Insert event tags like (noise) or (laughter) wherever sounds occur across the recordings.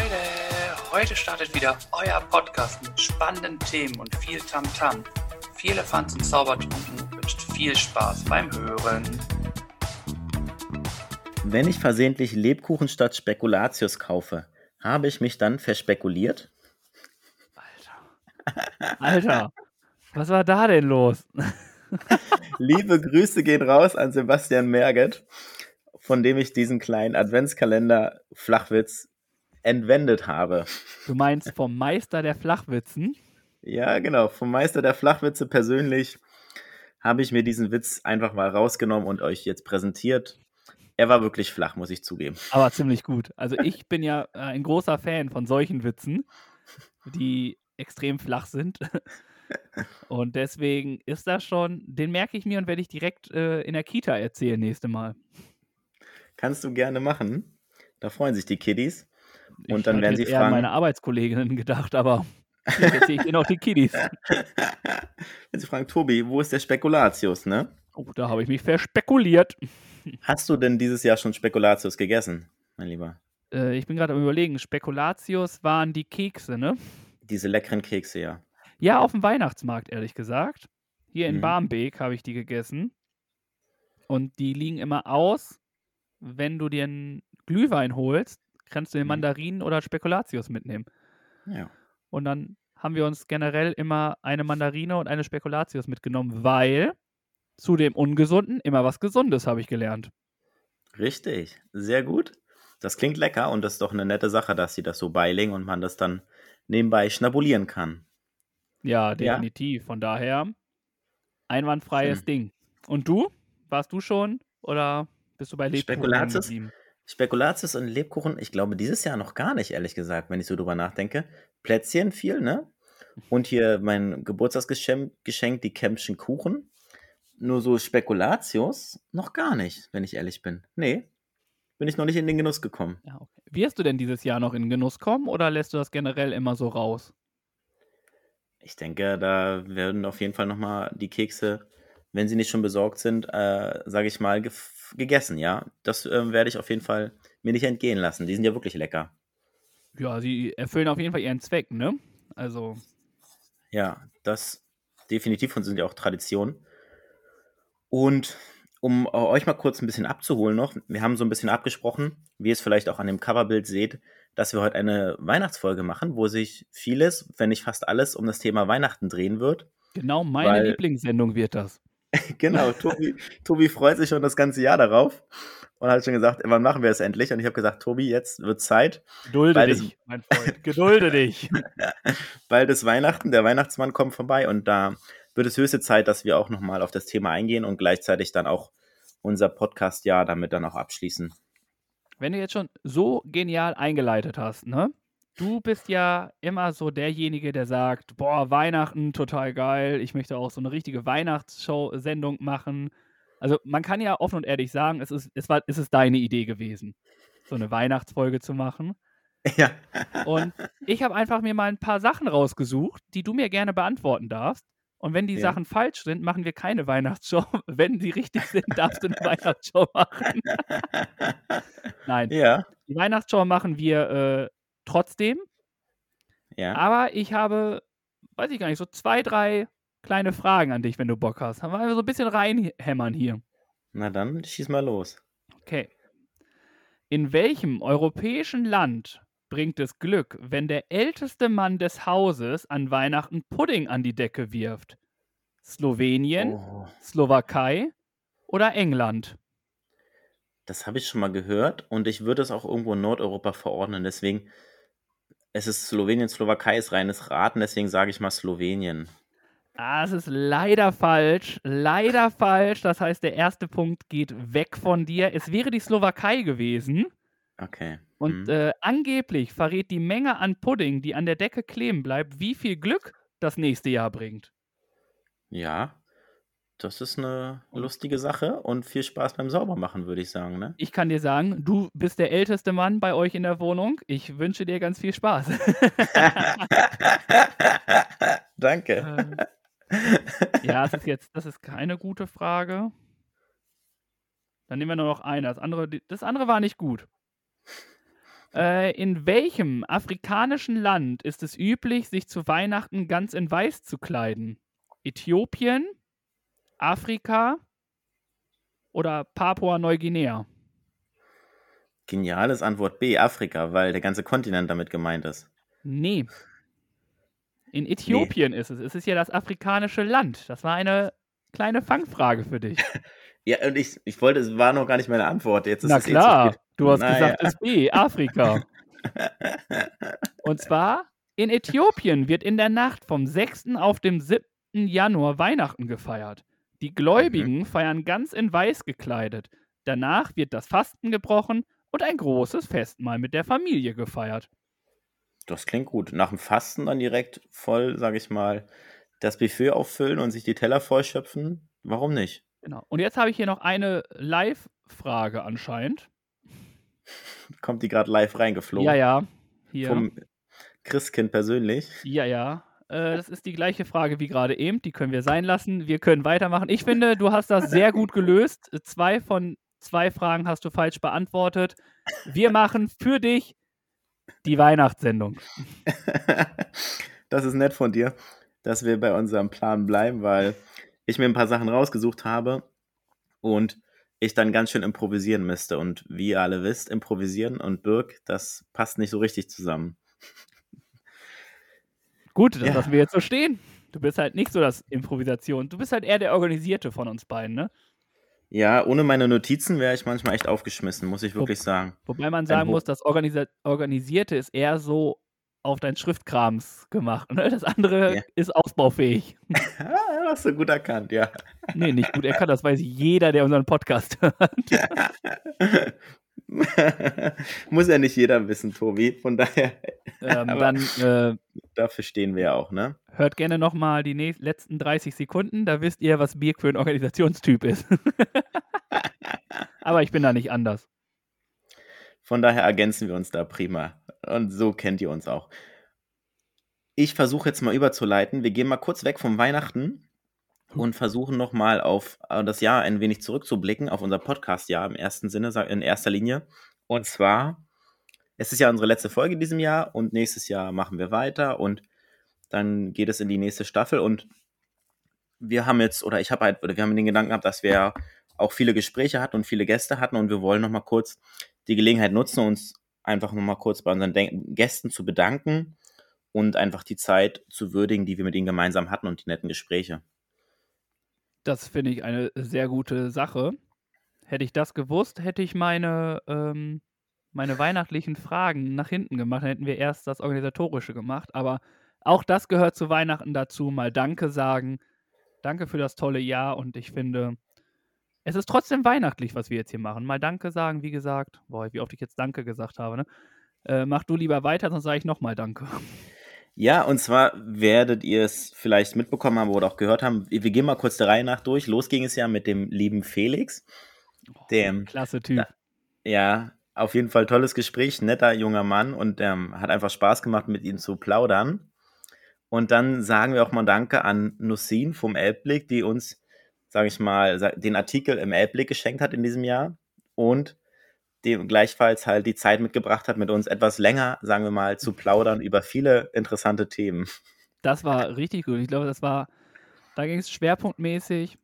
Leute, heute startet wieder euer Podcast mit spannenden Themen und viel Tamtam. -Tam. Viel Elefanz und Zaubertrunken wünscht viel Spaß beim Hören. Wenn ich versehentlich Lebkuchen statt Spekulatius kaufe, habe ich mich dann verspekuliert? Alter. Alter, was war da denn los? (laughs) Liebe Grüße gehen raus an Sebastian Merget, von dem ich diesen kleinen Adventskalender Flachwitz entwendet habe. Du meinst vom Meister der Flachwitzen? Ja, genau. Vom Meister der Flachwitze persönlich habe ich mir diesen Witz einfach mal rausgenommen und euch jetzt präsentiert. Er war wirklich flach, muss ich zugeben. Aber ziemlich gut. Also ich bin ja äh, ein großer Fan von solchen Witzen, die extrem flach sind. (laughs) Und deswegen ist das schon, den merke ich mir und werde ich direkt äh, in der Kita erzählen nächste Mal. Kannst du gerne machen. Da freuen sich die Kiddies. Und ich dann werden sie eher fragen. meine Arbeitskolleginnen gedacht, aber jetzt erzähle ich ihnen auch die Kiddies. Wenn sie fragen, Tobi, wo ist der Spekulatius, ne? Oh, da habe ich mich verspekuliert. Hast du denn dieses Jahr schon Spekulatius gegessen, mein Lieber? Äh, ich bin gerade am überlegen, Spekulatius waren die Kekse, ne? Diese leckeren Kekse, ja. Ja, auf dem Weihnachtsmarkt, ehrlich gesagt. Hier in Mhm. Barmbek habe ich die gegessen. Und die liegen immer aus, wenn du dir einen Glühwein holst, kannst du den Mhm. Mandarinen oder Spekulatius mitnehmen. Ja. Und dann haben wir uns generell immer eine Mandarine und eine Spekulatius mitgenommen, weil zu dem Ungesunden immer was Gesundes, habe ich gelernt. Richtig, sehr gut. Das klingt lecker und das ist doch eine nette Sache, dass sie das so beilegen und man das dann nebenbei schnabulieren kann. Ja, Ja. definitiv. Von daher einwandfreies Schön. Ding. Und du? Warst du schon oder bist du bei Lebkuchen Spekulatius? Spekulatius und Lebkuchen, ich glaube dieses Jahr noch gar nicht, ehrlich gesagt, wenn ich so drüber nachdenke. Plätzchen viel, ne? Und hier mein Geburtstagsgeschenk, Geschenk, die Kempschen Kuchen. Nur so Spekulatius noch gar nicht, wenn ich ehrlich bin. Nee, bin ich noch nicht in den Genuss gekommen. Ja, okay. Wirst du denn dieses Jahr noch in Genuss kommen oder lässt du das generell immer so raus? Ich denke, da werden auf jeden Fall nochmal die Kekse, wenn sie nicht schon besorgt sind, äh, sage ich mal, gegessen, ja. Das ähm, werde ich auf jeden Fall mir nicht entgehen lassen. Die sind ja wirklich lecker. Ja, sie erfüllen auf jeden Fall ihren Zweck, ne? Also, Ja, das definitiv und sind ja auch Tradition. Und um äh, euch mal kurz ein bisschen abzuholen noch, wir haben so ein bisschen abgesprochen, wie ihr es vielleicht auch an dem Coverbild seht, dass wir heute eine Weihnachtsfolge machen, wo sich vieles, wenn nicht fast alles, um das Thema Weihnachten drehen wird. genau meine Lieblingssendung wird das. (laughs) Genau, Tobi, Tobi freut sich schon das ganze Jahr darauf und hat schon gesagt, wann machen wir es endlich? Und ich habe gesagt, Tobi, jetzt wird Zeit. Gedulde dich, mein Freund. Gedulde (laughs) dich. Bald ist Weihnachten, der Weihnachtsmann kommt vorbei und da wird es höchste Zeit, dass wir auch nochmal auf das Thema eingehen und gleichzeitig dann auch unser Podcast-Jahr damit dann auch abschließen. Wenn du jetzt schon so genial eingeleitet hast, ne? Du bist ja immer so derjenige, der sagt, boah, Weihnachten, total geil, ich möchte auch so eine richtige Weihnachtsshow-Sendung machen. Also man kann ja offen und ehrlich sagen, es ist, es war, es ist deine Idee gewesen, so eine Weihnachtsfolge zu machen. (laughs) Ja, Und ich habe einfach mir mal ein paar Sachen rausgesucht, die du mir gerne beantworten darfst. Und wenn die Ja. Sachen falsch sind, machen wir keine Weihnachtsshow. (laughs) Wenn die richtig sind, darfst du eine Weihnachtsshow machen. (laughs) Nein, ja, die Weihnachtsshow machen wir äh, trotzdem. ja. Aber ich habe, weiß ich gar nicht, so zwei, drei kleine Fragen an dich, wenn du Bock hast. Haben wir so ein bisschen reinhämmern hier. Na dann, schieß mal los. Okay. In welchem europäischen Land bringt es Glück, wenn der älteste Mann des Hauses an Weihnachten Pudding an die Decke wirft? Slowenien, Oh, Slowakei oder England? das habe ich schon mal gehört und ich würde es auch irgendwo in Nordeuropa verordnen. Deswegen, es ist Slowenien, Slowakei ist reines Raten, deswegen sage ich mal Slowenien. Ah, es ist leider falsch. Leider falsch. Das heißt, der erste Punkt geht weg von dir. Es wäre die Slowakei gewesen. Okay. Und hm. äh, angeblich verrät die Menge an Pudding, die an der Decke kleben bleibt, wie viel Glück das nächste Jahr bringt. Ja, das ist eine lustige Sache und viel Spaß beim Saubermachen, würde ich sagen, ne? Ich kann dir sagen, du bist der älteste Mann bei euch in der Wohnung. Ich wünsche dir ganz viel Spaß. (laughs) Danke. Äh, ja, das ist jetzt, das ist keine gute Frage. Dann nehmen wir nur noch eine. Das andere, das andere war nicht gut. Äh, in welchem afrikanischen Land ist es üblich, sich zu Weihnachten ganz in Weiß zu kleiden? Äthiopien, Afrika oder Papua-Neuguinea? Geniales Antwort B, Afrika, weil der ganze Kontinent damit gemeint ist. Nee. In Äthiopien ist es. Es ist ja das afrikanische Land. Das war eine kleine Fangfrage für dich. (laughs) Ja, und ich, ich wollte, es war noch gar nicht meine Antwort. Jetzt ist Na es eh klar, du hast Naja. gesagt, es ist B, Afrika. (laughs) Und zwar in Äthiopien wird in der Nacht vom 6. auf dem 7. Januar Weihnachten gefeiert. Die Gläubigen feiern ganz in Weiß gekleidet. Danach wird das Fasten gebrochen und ein großes Festmahl mit der Familie gefeiert. Das klingt gut. Nach dem Fasten dann direkt voll, sag ich mal, das Buffet auffüllen und sich die Teller vollschöpfen. Warum nicht? Genau. Und jetzt habe ich hier noch eine Live-Frage anscheinend. Kommt die gerade live reingeflogen? Ja, ja. Hier. Vom Christkind persönlich. Ja, ja. Äh, das ist die gleiche Frage wie gerade eben. Die können wir sein lassen. Wir können weitermachen. Ich finde, du hast das sehr gut gelöst. Zwei von zwei Fragen hast du falsch beantwortet. Wir machen für dich die Weihnachtssendung. (laughs) das ist nett von dir, dass wir bei unserem Plan bleiben, weil ich mir ein paar Sachen rausgesucht habe und ich dann ganz schön improvisieren müsste. Und wie ihr alle wisst, improvisieren und Birk, das passt nicht so richtig zusammen. Gut, das Ja. lassen wir jetzt so stehen. Du bist halt nicht so das Improvisation. Du bist halt eher der Organisierte von uns beiden, ne? Ja, ohne meine Notizen wäre ich manchmal echt aufgeschmissen, muss ich wirklich sagen. Wobei man Ein sagen Ho- muss, das Organisa Organisierte ist eher so auf dein Schriftkrams gemacht. Ne? Das andere Ja. ist ausbaufähig. (laughs) Hast du gut erkannt, ja. Nee, nicht gut erkannt, das weiß jeder, der unseren Podcast (laughs) hört. (laughs) (laughs) Muss ja nicht jeder wissen, Tobi. Von daher, Ähm, (laughs) dann äh, dafür stehen wir ja auch, ne? hört gerne nochmal die nächsten, letzten 30 Sekunden, da wisst ihr, was Birk für ein Organisationstyp ist. (laughs) Aber ich bin da nicht anders. Von daher ergänzen wir uns da prima. Und so kennt ihr uns auch. Ich versuche jetzt mal überzuleiten. Wir gehen mal kurz weg vom Weihnachten und versuchen nochmal auf äh, das Jahr ein wenig zurückzublicken, auf unser Podcast-Jahr im ersten Sinne, in erster Linie. Und zwar, es ist ja unsere letzte Folge in diesem Jahr und nächstes Jahr machen wir weiter und dann geht es in die nächste Staffel und wir haben jetzt, oder ich habe halt, oder wir haben den Gedanken gehabt, dass wir auch viele Gespräche hatten und viele Gäste hatten und wir wollen nochmal kurz die Gelegenheit nutzen, uns einfach nochmal kurz bei unseren Den Gästen zu bedanken und einfach die Zeit zu würdigen, die wir mit ihnen gemeinsam hatten und die netten Gespräche. Das finde ich eine sehr gute Sache. Hätte ich das gewusst, hätte ich meine, ähm, meine weihnachtlichen Fragen nach hinten gemacht. Dann hätten wir erst das Organisatorische gemacht. Aber auch das gehört zu Weihnachten dazu. Mal Danke sagen. Danke für das tolle Jahr. Und ich finde, es ist trotzdem weihnachtlich, was wir jetzt hier machen. Mal Danke sagen, wie gesagt. Boah, wie oft ich jetzt Danke gesagt habe, ne? Äh, mach du lieber weiter, sonst sage ich nochmal Danke. Ja, und zwar werdet ihr es vielleicht mitbekommen haben oder auch gehört haben. Wir gehen mal kurz der Reihe nach durch. Los ging es ja mit dem lieben Felix. Dem, Klasse Typ. ja, auf jeden Fall tolles Gespräch, netter junger Mann und ähm, hat einfach Spaß gemacht, mit ihm zu plaudern. Und dann sagen wir auch mal Danke an Nussin vom Elbblick, die uns, sage ich mal, den Artikel im Elbblick geschenkt hat in diesem Jahr und dem gleichfalls halt die Zeit mitgebracht hat, mit uns etwas länger, sagen wir mal, zu plaudern über viele interessante Themen. Das war richtig gut. Ich glaube, das war, da ging es schwerpunktmäßig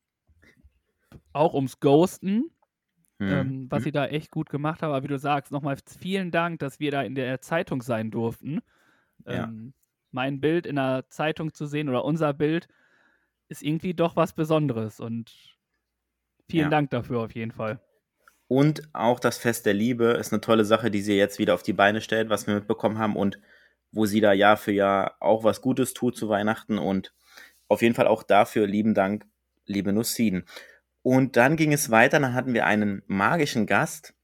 auch ums Ghosten, Hm. ähm, was sie da echt gut gemacht haben. Aber wie du sagst, nochmal vielen Dank, dass wir da in der Zeitung sein durften. Ja. Ähm, mein Bild in der Zeitung zu sehen oder unser Bild ist irgendwie doch was Besonderes und vielen Ja. Dank dafür auf jeden Fall. Und auch das Fest der Liebe ist eine tolle Sache, die sie jetzt wieder auf die Beine stellt, was wir mitbekommen haben und wo sie da Jahr für Jahr auch was Gutes tut zu Weihnachten und auf jeden Fall auch dafür lieben Dank, liebe Nussin. Und dann ging es weiter, dann hatten wir einen magischen Gast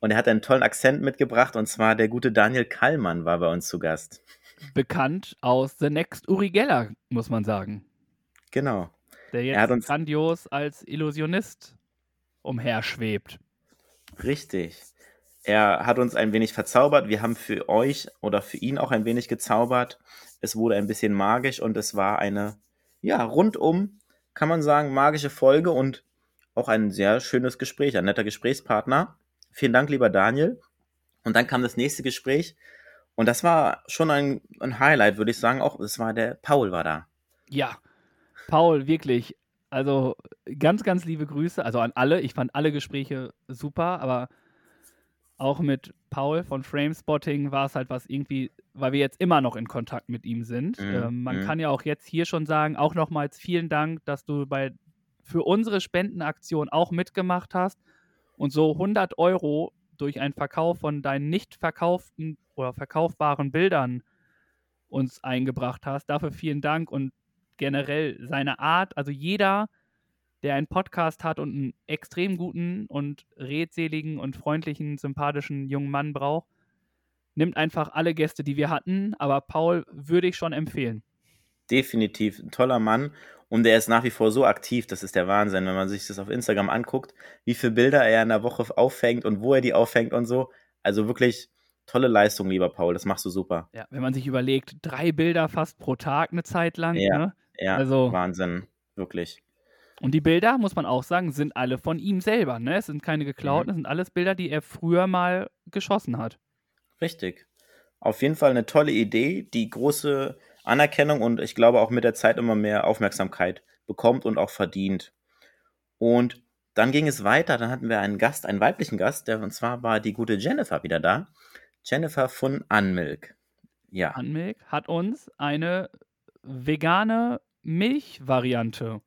und er hat einen tollen Akzent mitgebracht und zwar der gute Daniel Kallmann war bei uns zu Gast. Bekannt aus The Next Uri Geller, muss man sagen. Genau. Der Er jetzt grandios als Illusionist umherschwebt. Richtig. Er hat uns ein wenig verzaubert. Wir haben für euch oder für ihn auch ein wenig gezaubert. Es wurde ein bisschen magisch und es war eine, ja, rundum, kann man sagen, magische Folge und auch ein sehr schönes Gespräch, ein netter Gesprächspartner. Vielen Dank, lieber Daniel. Und dann kam das nächste Gespräch und das war schon ein, ein Highlight, würde ich sagen. Auch es war der Paul war da. Ja, Paul, wirklich. Also ganz, ganz liebe Grüße. Also an alle. Ich fand alle Gespräche super, aber auch mit Paul von Framespotting war es halt was irgendwie, weil wir jetzt immer noch in Kontakt mit ihm sind. Mhm, Ähm, man mhm. kann ja auch jetzt hier schon sagen, auch nochmals vielen Dank, dass du bei für unsere Spendenaktion auch mitgemacht hast und so 100 Euro durch einen Verkauf von deinen nicht verkauften oder verkaufbaren Bildern uns eingebracht hast. Dafür vielen Dank und generell seine Art, also jeder, der einen Podcast hat und einen extrem guten und redseligen und freundlichen, sympathischen jungen Mann braucht, nimmt einfach alle Gäste, die wir hatten. Aber Paul würde ich schon empfehlen. Definitiv ein toller Mann und er ist nach wie vor so aktiv, das ist der Wahnsinn, wenn man sich das auf Instagram anguckt, wie viele Bilder er in der Woche aufhängt und wo er die aufhängt und so. Also wirklich tolle Leistung, lieber Paul, das machst du super. Ja, wenn man sich überlegt, drei Bilder fast pro Tag eine Zeit lang. Ja. Ne? Ja, Also- Wahnsinn, wirklich. Und die Bilder, muss man auch sagen, sind alle von ihm selber. Ne? Es sind keine geklauten, Mhm. es sind alles Bilder, die er früher mal geschossen hat. Richtig. Auf jeden Fall eine tolle Idee, die große Anerkennung und ich glaube auch mit der Zeit immer mehr Aufmerksamkeit bekommt und auch verdient. Und dann ging es weiter, dann hatten wir einen Gast, einen weiblichen Gast, der und zwar war die gute Jennifer wieder da. Jennifer von Unmilk. Ja, Anmilk hat uns eine vegane Milchvariante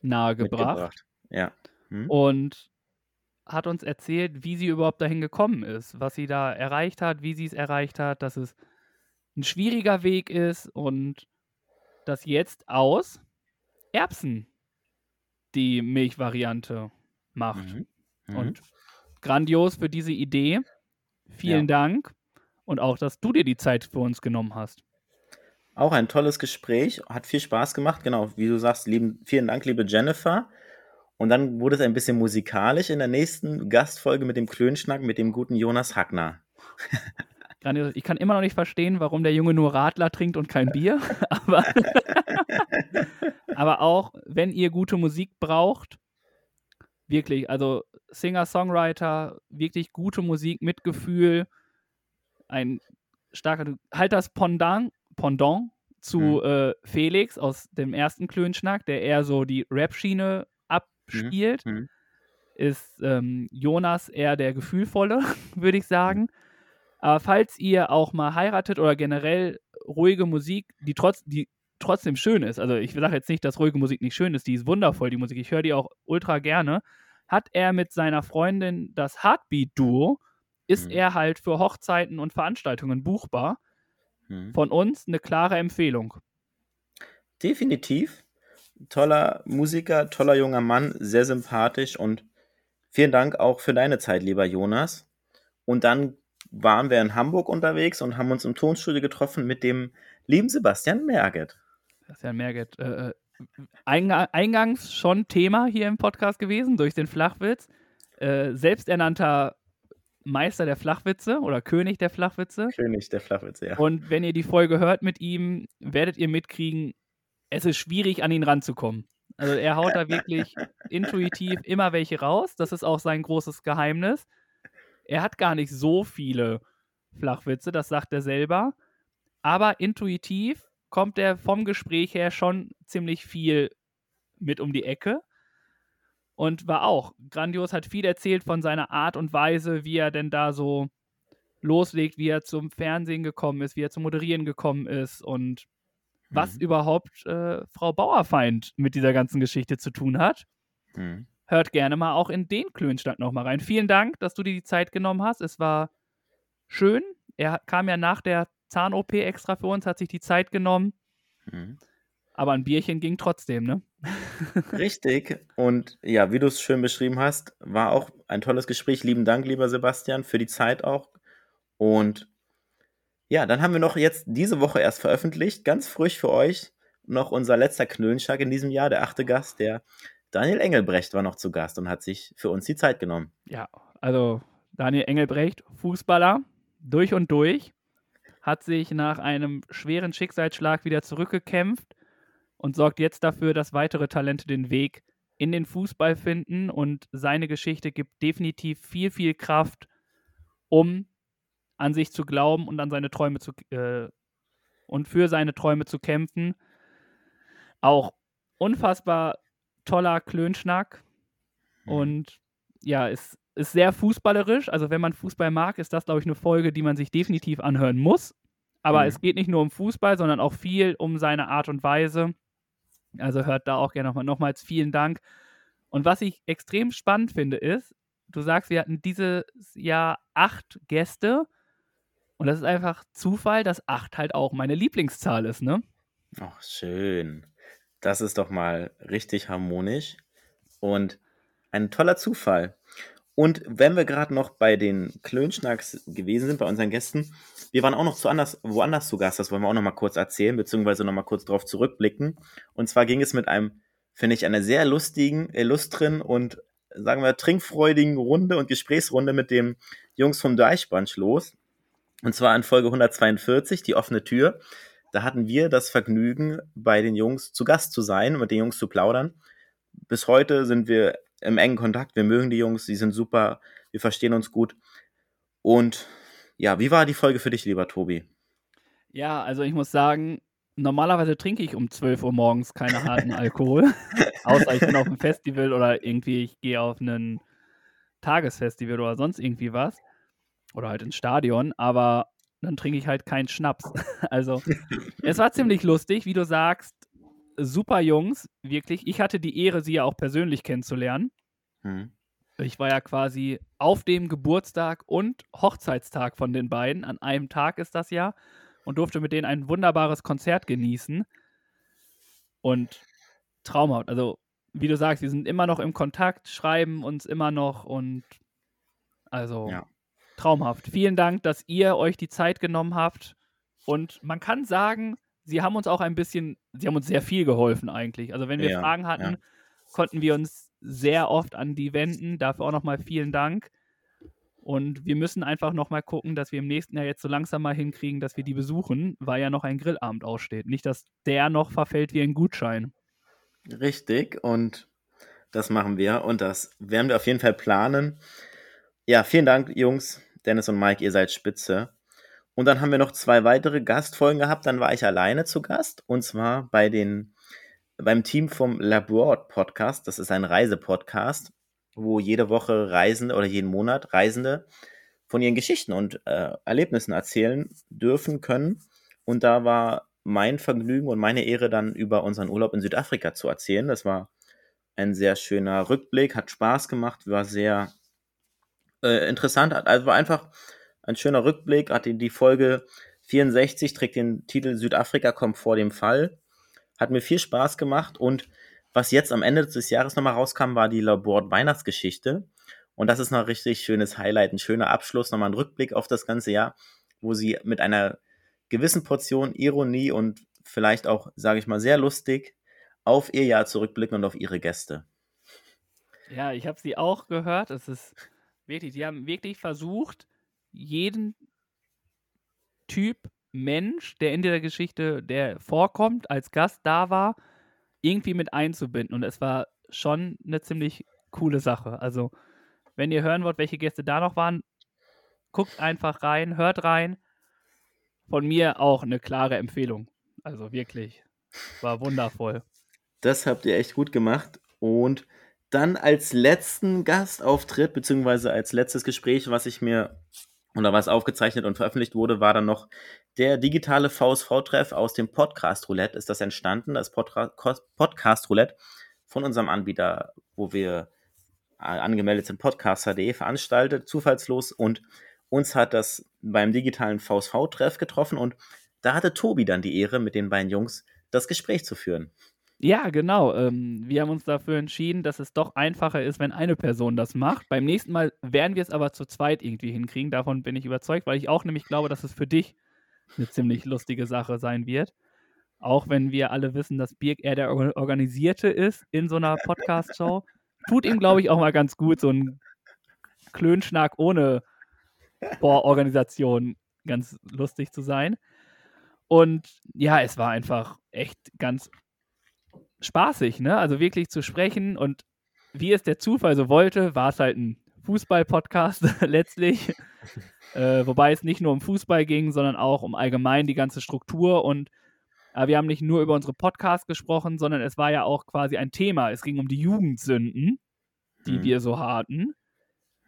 nahegebracht. Ja. Hm? und hat uns erzählt, wie sie überhaupt dahin gekommen ist, was sie da erreicht hat, wie sie es erreicht hat, dass es ein schwieriger Weg ist und dass jetzt aus Erbsen die Milchvariante macht. Mhm. Mhm. Und grandios für diese Idee. Vielen Dank. Und auch, dass du dir die Zeit für uns genommen hast. Auch ein tolles Gespräch, hat viel Spaß gemacht. Genau, wie du sagst, lieben, vielen Dank, liebe Jennifer. Und dann wurde es ein bisschen musikalisch in der nächsten Gastfolge mit dem Klönschnack mit dem guten Jonas Hackner. (laughs) Ich kann immer noch nicht verstehen, warum der Junge nur Radler trinkt und kein Bier. (laughs) Aber, aber auch, wenn ihr gute Musik braucht, wirklich, also Singer-Songwriter, wirklich gute Musik mit Gefühl, ein starker, halt das Pendant, Pendant zu äh, Felix aus dem ersten Klönschnack, der eher so die Rap-Schiene abspielt, Mhm. ist ähm, Jonas eher der Gefühlvolle, (laughs) würde ich sagen. Aber falls ihr auch mal heiratet oder generell ruhige Musik, die, trotz, die trotzdem schön ist, also ich sage jetzt nicht, dass ruhige Musik nicht schön ist, die ist wundervoll, die Musik, ich höre die auch ultra gerne, hat er mit seiner Freundin das Heartbeat-Duo, ist Mhm. er halt für Hochzeiten und Veranstaltungen buchbar. Mhm. Von uns eine klare Empfehlung. Definitiv. Toller Musiker, toller junger Mann, sehr sympathisch und vielen Dank auch für deine Zeit, lieber Jonas. Und dann waren wir in Hamburg unterwegs und haben uns im Tonstudio getroffen mit dem lieben Sebastian Merget. Ja Merget. Äh, äh, einga- eingangs schon Thema hier im Podcast gewesen durch den Flachwitz. Äh, selbsternannter Meister der Flachwitze oder König der Flachwitze. König der Flachwitze, ja. Und wenn ihr die Folge hört mit ihm, werdet ihr mitkriegen, es ist schwierig, an ihn ranzukommen. Also er haut da wirklich (laughs) intuitiv immer welche raus. Das ist auch sein großes Geheimnis. Er hat gar nicht so viele Flachwitze, das sagt er selber. Aber intuitiv kommt er vom Gespräch her schon ziemlich viel mit um die Ecke. Und war auch grandios, hat viel erzählt von seiner Art und Weise, wie er denn da so loslegt, wie er zum Fernsehen gekommen ist, wie er zum Moderieren gekommen ist und was Mhm. überhaupt äh, Frau Bauerfeind mit dieser ganzen Geschichte zu tun hat. Mhm. Hört gerne mal auch in den Klönschnack nochmal rein. Vielen Dank, dass du dir die Zeit genommen hast. Es war schön. Er kam ja nach der Zahn-OP extra für uns, hat sich die Zeit genommen. Mhm. Aber ein Bierchen ging trotzdem, ne? (laughs) Richtig. Und ja, wie du es schön beschrieben hast, war auch ein tolles Gespräch. Lieben Dank, lieber Sebastian, für die Zeit auch. Und ja, dann haben wir noch jetzt diese Woche erst veröffentlicht, ganz frisch für euch, noch unser letzter Knöllenschack in diesem Jahr, der achte Gast, der Daniel Engelbrecht war noch zu Gast und hat sich für uns die Zeit genommen. Ja, also Daniel Engelbrecht, Fußballer, durch und durch, hat sich nach einem schweren Schicksalsschlag wieder zurückgekämpft und sorgt jetzt dafür, dass weitere Talente den Weg in den Fußball finden und seine Geschichte gibt definitiv viel, viel Kraft, um an sich zu glauben und an seine Träume zu äh, und für seine Träume zu kämpfen. Auch unfassbar toller Klönschnack Mhm. und ja, ist, ist sehr fußballerisch. Also wenn man Fußball mag, ist das, glaube ich, eine Folge, die man sich definitiv anhören muss. Aber Mhm. es geht nicht nur um Fußball, sondern auch viel um seine Art und Weise. Also hört da auch gerne nochmal. Nochmals vielen Dank. Und was ich extrem spannend finde, ist, du sagst, wir hatten dieses Jahr acht Gäste. Und das ist einfach Zufall, dass acht halt auch meine Lieblingszahl ist, ne? Ach, schön. Das ist doch mal richtig harmonisch und ein toller Zufall. Und wenn wir gerade noch bei den Klönschnacks gewesen sind, bei unseren Gästen, wir waren auch noch zu anders, woanders zu Gast, das wollen wir auch noch mal kurz erzählen, beziehungsweise noch mal kurz drauf zurückblicken. Und zwar ging es mit einem, finde ich, einer sehr lustigen, illustren und, sagen wir, trinkfreudigen Runde und Gesprächsrunde mit den Jungs vom Deichbranch los. Und zwar in Folge 142, die offene Tür. Da hatten wir das Vergnügen, bei den Jungs zu Gast zu sein, mit den Jungs zu plaudern. Bis heute sind wir im engen Kontakt. Wir mögen die Jungs, sie sind super, wir verstehen uns gut. Und ja, wie war die Folge für dich, lieber Tobi? Ja, also ich muss sagen, normalerweise trinke ich um 12 Uhr morgens keine harten (laughs) Alkohol. Außer ich bin auf einem Festival oder irgendwie ich gehe auf ein Tagesfestival oder sonst irgendwie was. Oder halt ins Stadion. Aber dann trinke ich halt keinen Schnaps. (laughs) Also es war ziemlich lustig, wie du sagst. Super Jungs, wirklich. Ich hatte die Ehre, sie ja auch persönlich kennenzulernen. Hm. Ich war ja quasi auf dem Geburtstag und Hochzeitstag von den beiden. An einem Tag ist das ja. Und durfte mit denen ein wunderbares Konzert genießen. Und traumhaft. Also, wie du sagst, wir sind immer noch im Kontakt, schreiben uns immer noch und also Ja. traumhaft. Vielen Dank, dass ihr euch die Zeit genommen habt. Und man kann sagen, sie haben uns auch ein bisschen, sie haben uns sehr viel geholfen eigentlich. Also wenn wir Ja, Fragen hatten, ja. konnten wir uns sehr oft an die wenden. Dafür auch nochmal vielen Dank. Und wir müssen einfach nochmal gucken, dass wir im nächsten Jahr jetzt so langsam mal hinkriegen, dass wir die besuchen, weil ja noch ein Grillabend aussteht. Nicht, dass der noch verfällt wie ein Gutschein. Richtig, und das machen wir und das werden wir auf jeden Fall planen. Ja, vielen Dank, Jungs, Dennis und Mike, ihr seid spitze. Und dann haben wir noch zwei weitere Gastfolgen gehabt, dann war ich alleine zu Gast und zwar bei den, beim Team vom Labroad Podcast, das ist ein Reisepodcast, wo jede Woche Reisende oder jeden Monat Reisende von ihren Geschichten und äh, Erlebnissen erzählen dürfen können. Und da war mein Vergnügen und meine Ehre, dann über unseren Urlaub in Südafrika zu erzählen. Das war ein sehr schöner Rückblick, hat Spaß gemacht, war sehr äh, interessant. Also war einfach ein schöner Rückblick, hat die, Folge 64, trägt den Titel Südafrika kommt vor dem Fall. Hat mir viel Spaß gemacht und was jetzt am Ende des Jahres nochmal rauskam, war die Labord Weihnachtsgeschichte. Und das ist noch ein richtig schönes Highlight, ein schöner Abschluss, nochmal ein Rückblick auf das ganze Jahr, wo sie mit einer gewissen Portion Ironie und vielleicht auch, sage ich mal, sehr lustig auf ihr Jahr zurückblicken und auf ihre Gäste. Ja, ich habe sie auch gehört. Es ist wirklich, die haben wirklich versucht, jeden Typ Mensch, der in der Geschichte, der vorkommt, als Gast da war, irgendwie mit einzubinden. Und es war schon eine ziemlich coole Sache. Also, wenn ihr hören wollt, welche Gäste da noch waren, guckt einfach rein, hört rein. Von mir auch eine klare Empfehlung. Also wirklich, war wundervoll. Das habt ihr echt gut gemacht. Und dann als letzten Gastauftritt, beziehungsweise als letztes Gespräch, was ich mir oder was aufgezeichnet und veröffentlicht wurde, war dann noch der digitale VSV-Treff aus dem Podcast Roulette. Ist das entstanden, das Podcast Roulette von unserem Anbieter, wo wir äh, angemeldet sind, podcaster.de, veranstaltet, zufallslos. Und uns hat das beim digitalen VSV-Treff getroffen und da hatte Tobi dann die Ehre, mit den beiden Jungs das Gespräch zu führen. Ja, genau. Ähm, wir haben uns dafür entschieden, dass es doch einfacher ist, wenn eine Person das macht. Beim nächsten Mal werden wir es aber zu zweit irgendwie hinkriegen. Davon bin ich überzeugt, weil ich auch nämlich glaube, dass es für dich eine ziemlich lustige Sache sein wird. Auch wenn wir alle wissen, dass Birk eher der Organisierte ist in so einer Podcast-Show. Tut ihm, glaube ich, auch mal ganz gut, so ein Klönschnack ohne boah, Organisation ganz lustig zu sein. Und ja, es war einfach echt ganz spaßig, ne? Also wirklich zu sprechen und wie es der Zufall so wollte, war es halt ein Fußball-Podcast (laughs) letztlich. (laughs) äh, wobei es nicht nur um Fußball ging, sondern auch um allgemein die ganze Struktur und äh, wir haben nicht nur über unsere Podcasts gesprochen, sondern es war ja auch quasi ein Thema. Es ging um die Jugendsünden, die Hm. wir so hatten.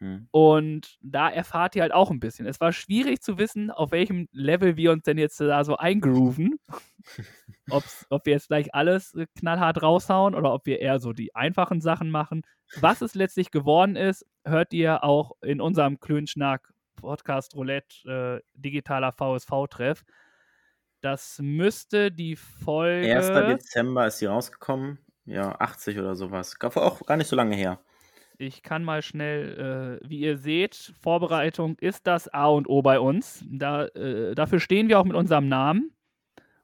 Hm. Und da erfahrt ihr halt auch ein bisschen. Es war schwierig zu wissen, auf welchem Level wir uns denn jetzt da so eingrooven. (laughs) Ob's, ob wir jetzt gleich alles äh, knallhart raushauen oder ob wir eher so die einfachen Sachen machen. Was es letztlich geworden ist, hört ihr auch in unserem Klönschnack Podcast Roulette äh, digitaler VSV-Treff. Das müsste die Folge. 1. Dezember ist sie rausgekommen. Ja, 80 oder sowas. Auch gar nicht so lange her. Ich kann mal schnell, äh, wie ihr seht, Vorbereitung ist das A und O bei uns. Da, äh, dafür stehen wir auch mit unserem Namen.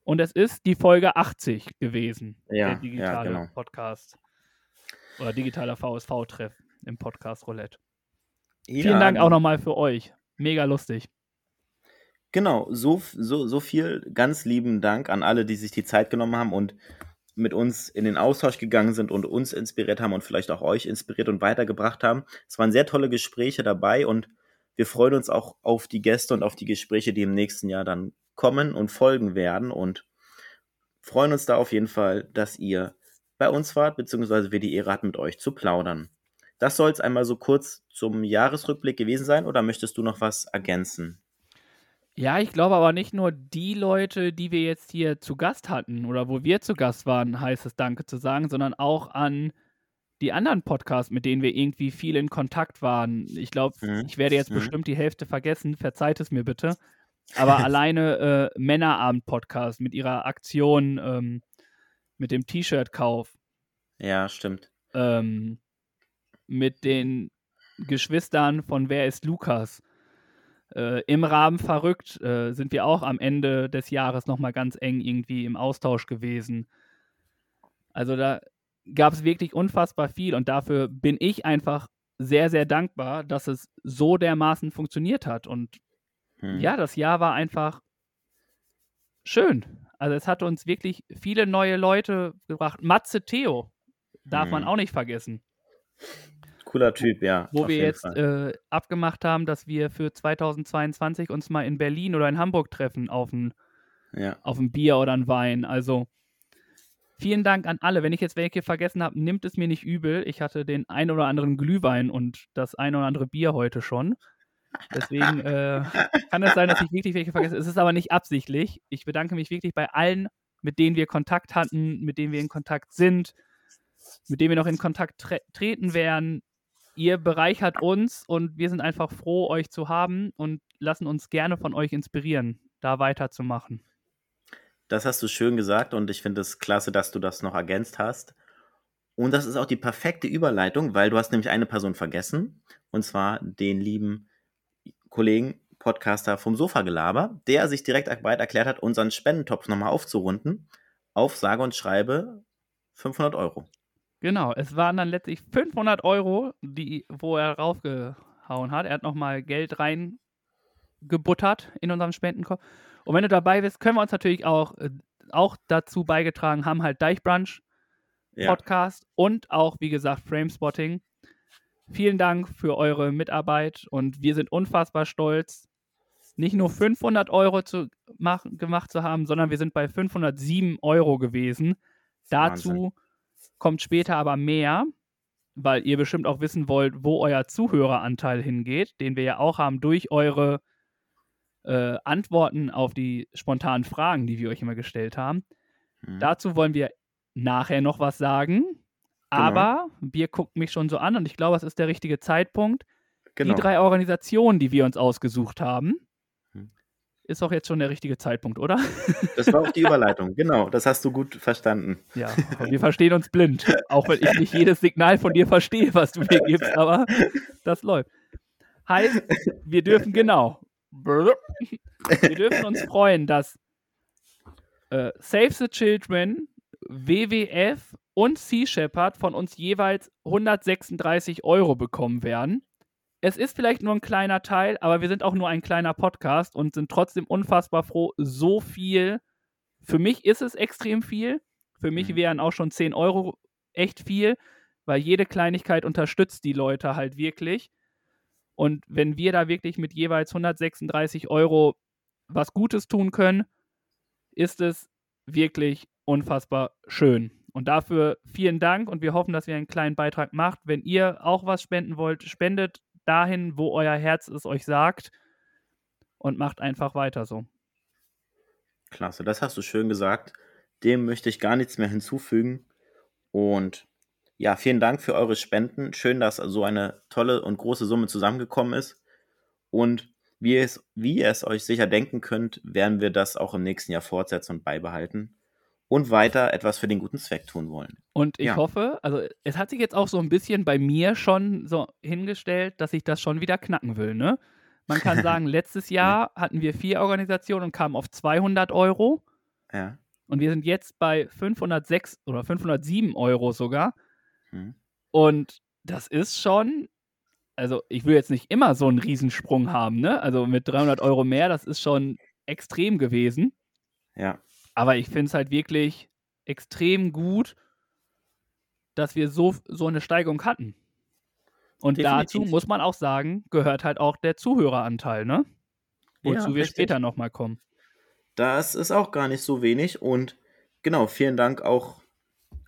Und es ist die Folge 80 gewesen, Ja, der ja, digitale genau. Podcast. Oder digitaler VSV-Treff im Podcast Roulette. Ja, Vielen Dank auch nochmal für euch. Mega lustig. Genau, so, so, so viel ganz lieben Dank an alle, die sich die Zeit genommen haben und mit uns in den Austausch gegangen sind und uns inspiriert haben und vielleicht auch euch inspiriert und weitergebracht haben. Es waren sehr tolle Gespräche dabei und wir freuen uns auch auf die Gäste und auf die Gespräche, die im nächsten Jahr dann kommen und folgen werden und freuen uns da auf jeden Fall, dass ihr bei uns wart, beziehungsweise wir die Ehre hatten, mit euch zu plaudern. Das soll es einmal so kurz zum Jahresrückblick gewesen sein oder möchtest du noch was ergänzen? Ja, ich glaube aber nicht nur die Leute, die wir jetzt hier zu Gast hatten oder wo wir zu Gast waren, heißt es Danke zu sagen, sondern auch an die anderen Podcasts, mit denen wir irgendwie viel in Kontakt waren. Ich glaube, Mhm. ich werde jetzt Mhm. bestimmt die Hälfte vergessen, verzeiht es mir bitte. Aber (laughs) alleine äh, Männerabend-Podcast mit ihrer Aktion ähm, mit dem T-Shirt-Kauf, Ja, stimmt. ähm, mit den Geschwistern von Wer ist Lukas? Äh, Im Rahmen verrückt äh, sind wir auch am Ende des Jahres nochmal ganz eng irgendwie im Austausch gewesen. Also da gab es wirklich unfassbar viel und dafür bin ich einfach sehr, sehr dankbar, dass es so dermaßen funktioniert hat. Und Hm. ja, das Jahr war einfach schön. Also es hat uns wirklich viele neue Leute gebracht. Matze Theo darf man Mhm. auch nicht vergessen Cooler Typ, ja. wo wir jetzt äh, abgemacht haben, dass wir für 2022 uns mal in Berlin oder in Hamburg treffen auf ein, ja. auf ein Bier oder ein Wein. Also vielen Dank an alle. Wenn ich jetzt welche vergessen habe, nimmt es mir nicht übel. Ich hatte den ein oder anderen Glühwein und das ein oder andere Bier heute schon. Deswegen äh, kann es sein, dass ich wirklich welche vergesse. Es ist aber nicht absichtlich. Ich bedanke mich wirklich bei allen, mit denen wir Kontakt hatten, mit denen wir in Kontakt sind, mit denen wir noch in Kontakt tre treten werden. Ihr bereichert uns und wir sind einfach froh, euch zu haben und lassen uns gerne von euch inspirieren, da weiterzumachen. Das hast du schön gesagt und ich finde es klasse, dass du das noch ergänzt hast. Und das ist auch die perfekte Überleitung, weil du hast nämlich eine Person vergessen, und zwar den lieben Kollegen, Podcaster vom Sofa-Gelaber, der sich direkt bereit erklärt hat, unseren Spendentopf nochmal aufzurunden auf sage und schreibe 500 Euro. Genau, es waren dann letztlich 500 Euro, die, wo er raufgehauen hat. Er hat nochmal Geld reingebuttert in unserem Spendenkorb. Und wenn du dabei bist, können wir uns natürlich auch, äh, auch dazu beigetragen haben, halt Deichbrunch Ja, Podcast und auch, wie gesagt, Framespotting. Vielen Dank für eure Mitarbeit und wir sind unfassbar stolz, nicht nur 500 Euro zu machen, gemacht zu haben, sondern wir sind bei 507 Euro gewesen. Dazu Wahnsinn. Kommt später aber mehr, weil ihr bestimmt auch wissen wollt, wo euer Zuhöreranteil hingeht, den wir ja auch haben durch eure äh, Antworten auf die spontanen Fragen, die wir euch immer gestellt haben. Mhm. Dazu wollen wir nachher noch was sagen. Genau. Aber Bier guckt mich schon so an und ich glaube, es ist der richtige Zeitpunkt. genau. Die drei Organisationen, die wir uns ausgesucht haben. Ist auch jetzt schon der richtige Zeitpunkt, oder? (laughs) Das war auch die Überleitung. Genau, das hast du gut verstanden. Ja, wir verstehen uns blind. Auch wenn ich nicht jedes Signal von dir verstehe, was du mir gibst, aber das läuft. Heißt, wir dürfen genau. Wir dürfen uns freuen, dass äh, Save the Children, WWF und Sea Shepherd von uns jeweils 136 Euro bekommen werden. Es ist vielleicht nur ein kleiner Teil, aber wir sind auch nur ein kleiner Podcast und sind trotzdem unfassbar froh, so viel. Für mich ist es extrem viel. Für mich Mhm. wären auch schon 10 Euro echt viel, weil jede Kleinigkeit unterstützt die Leute halt wirklich. Und wenn wir da wirklich mit jeweils 136 Euro was Gutes tun können, ist es wirklich unfassbar schön. Und dafür vielen Dank und wir hoffen, dass ihr einen kleinen Beitrag macht. Wenn ihr auch was spenden wollt, spendet dahin, wo euer Herz es euch sagt und macht einfach weiter so. Klasse, das hast du schön gesagt. Dem möchte ich gar nichts mehr hinzufügen. Und ja, vielen Dank für eure Spenden. Schön, dass so eine tolle und große Summe zusammengekommen ist. Und wie es, wie ihr es euch sicher denken könnt, werden wir das auch im nächsten Jahr fortsetzen und beibehalten und weiter etwas für den guten Zweck tun wollen. Und ich Ja. hoffe, also es hat sich jetzt auch so ein bisschen bei mir schon so hingestellt, dass ich das schon wieder knacken will, ne? Man kann (laughs) sagen, letztes Jahr hatten wir vier Organisationen und kamen auf 200 Euro. Ja. Und wir sind jetzt bei 506 oder 507 Euro sogar. Hm. Und das ist schon, also ich will jetzt nicht immer so einen Riesensprung haben, ne? Also mit 300 Euro mehr, das ist schon extrem gewesen. Ja. Aber ich finde es halt wirklich extrem gut, dass wir so, so eine Steigerung hatten. Und dazu Definitiv. muss man auch sagen, gehört halt auch der Zuhöreranteil, ne? Wozu Ja, wir richtig. später nochmal kommen. Das ist auch gar nicht so wenig. Und genau, vielen Dank auch,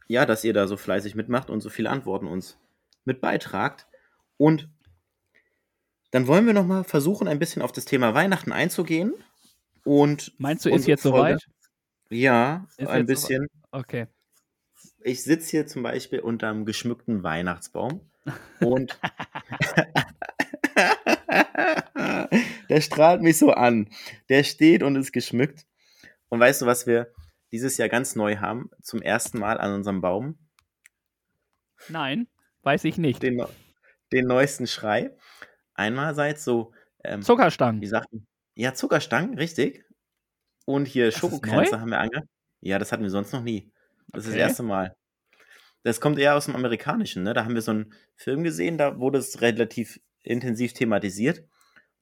ja, dass ihr da so fleißig mitmacht und so viele Antworten uns mit beitragt. Und dann wollen wir nochmal versuchen, ein bisschen auf das Thema Weihnachten einzugehen. Und Meinst du, ist jetzt Folge- soweit? Ja, Ist ein jetzt bisschen. Okay. Ich sitze hier zum Beispiel unter einem geschmückten Weihnachtsbaum (laughs) und der strahlt mich so an. Der steht und ist geschmückt. Und weißt du, was wir dieses Jahr ganz neu haben? Zum ersten Mal an unserem Baum? Nein, weiß ich nicht. Den, neu- den neuesten Schrei. Einerseits so, ähm, Zuckerstangen. wie sagt man? Ja, Zuckerstangen, richtig. Und hier ist Schokokränze haben wir ange. Ja, das hatten wir sonst noch nie. Das ist Okay. das erste Mal. Das kommt eher aus dem Amerikanischen, ne? Da haben wir so einen Film gesehen, da wurde es relativ intensiv thematisiert.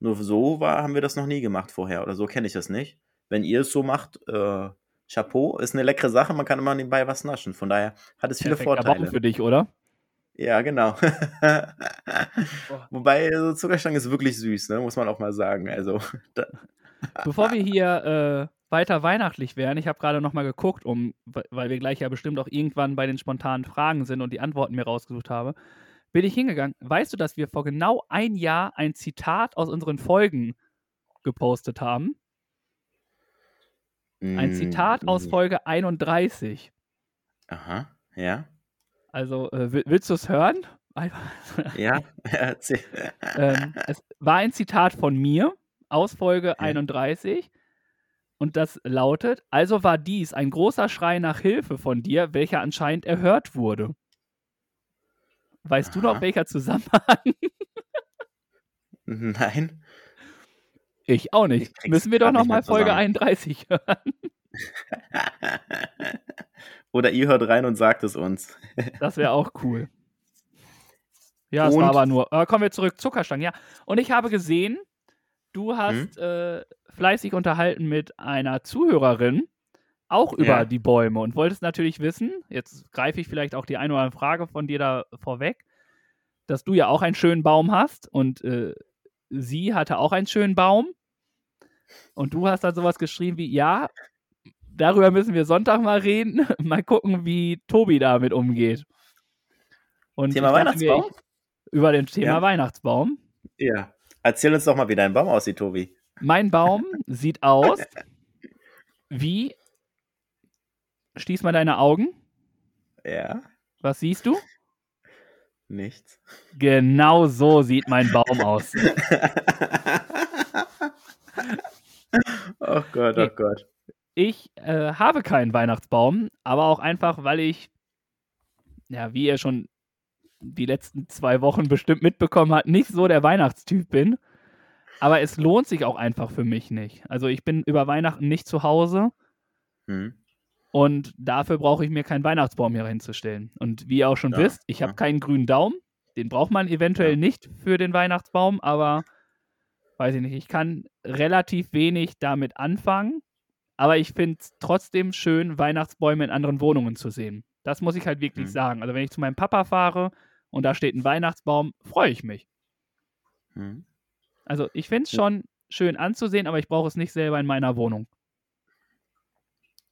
Nur so war, haben wir das noch nie gemacht vorher. Oder so kenne ich das nicht. Wenn ihr es so macht, äh, Chapeau, ist eine leckere Sache, man kann immer nebenbei was naschen. Von daher hat es viele Perfekter Baum Vorteile. für dich, oder? Ja, genau. (laughs) Wobei, so Zuckerstange ist wirklich süß, ne? muss man auch mal sagen. Also, (laughs) Bevor wir hier äh, weiter weihnachtlich werden, ich habe gerade noch mal geguckt, um, weil wir gleich ja bestimmt auch irgendwann bei den spontanen Fragen sind und die Antworten mir rausgesucht habe, bin ich hingegangen. Weißt du, dass wir vor genau ein Jahr ein Zitat aus unseren Folgen gepostet haben? Ein Mm, Zitat aus nee. Folge 31. Aha, ja. Also, äh, will- willst du es hören? (laughs) Ja, erzähl. ähm, es war ein Zitat von mir aus Folge 31 und das lautet: Also war dies ein großer Schrei nach Hilfe von dir, welcher anscheinend erhört wurde. Weißt du noch, Aha. welcher Zusammenhang? (laughs) Nein. Ich auch nicht. Ich Müssen wir doch nochmal Folge zusammen. (laughs) 31 hören. (laughs) Oder ihr hört rein und sagt es uns. Das wäre auch cool. Ja, es war aber nur. Äh, kommen wir zurück, Zuckerstangen, ja. Und ich habe gesehen, du hast Hm? äh, fleißig unterhalten mit einer Zuhörerin, auch über Ja. die Bäume und wolltest natürlich wissen, jetzt greife ich vielleicht auch die eine oder andere Frage von dir da vorweg, dass du ja auch einen schönen Baum hast und äh, sie hatte auch einen schönen Baum. Und du hast dann sowas geschrieben wie, ja, darüber müssen wir Sonntag mal reden, (laughs) mal gucken, wie Tobi damit umgeht. Und Thema mir, Weihnachtsbaum? ich- über den Thema Ja. Weihnachtsbaum. Ja. Erzähl uns doch mal, wie dein Baum aussieht, Tobi. Mein Baum (laughs) sieht aus wie. Schließ mal deine Augen. Ja. Was siehst du? Nichts. Genau so sieht mein Baum aus. (laughs) oh Gott, oh. Gott. Ich äh, habe keinen Weihnachtsbaum, aber auch einfach, weil ich, ja, wie ihr schon die letzten zwei Wochen bestimmt mitbekommen habt, nicht so der Weihnachtstyp bin. Aber es lohnt sich auch einfach für mich nicht. Also ich bin über Weihnachten nicht zu Hause Hm. und dafür brauche ich mir keinen Weihnachtsbaum hier hinzustellen. Und wie ihr auch schon Ja, wisst, ich habe ja. keinen grünen Daumen. Den braucht man eventuell Ja. nicht für den Weihnachtsbaum, aber weiß ich nicht, ich kann relativ wenig damit anfangen. Aber ich finde es trotzdem schön, Weihnachtsbäume in anderen Wohnungen zu sehen. Das muss ich halt wirklich Mhm. sagen. Also wenn ich zu meinem Papa fahre und da steht ein Weihnachtsbaum, freue ich mich. Mhm. Also ich finde es schon schön anzusehen, aber ich brauche es nicht selber in meiner Wohnung.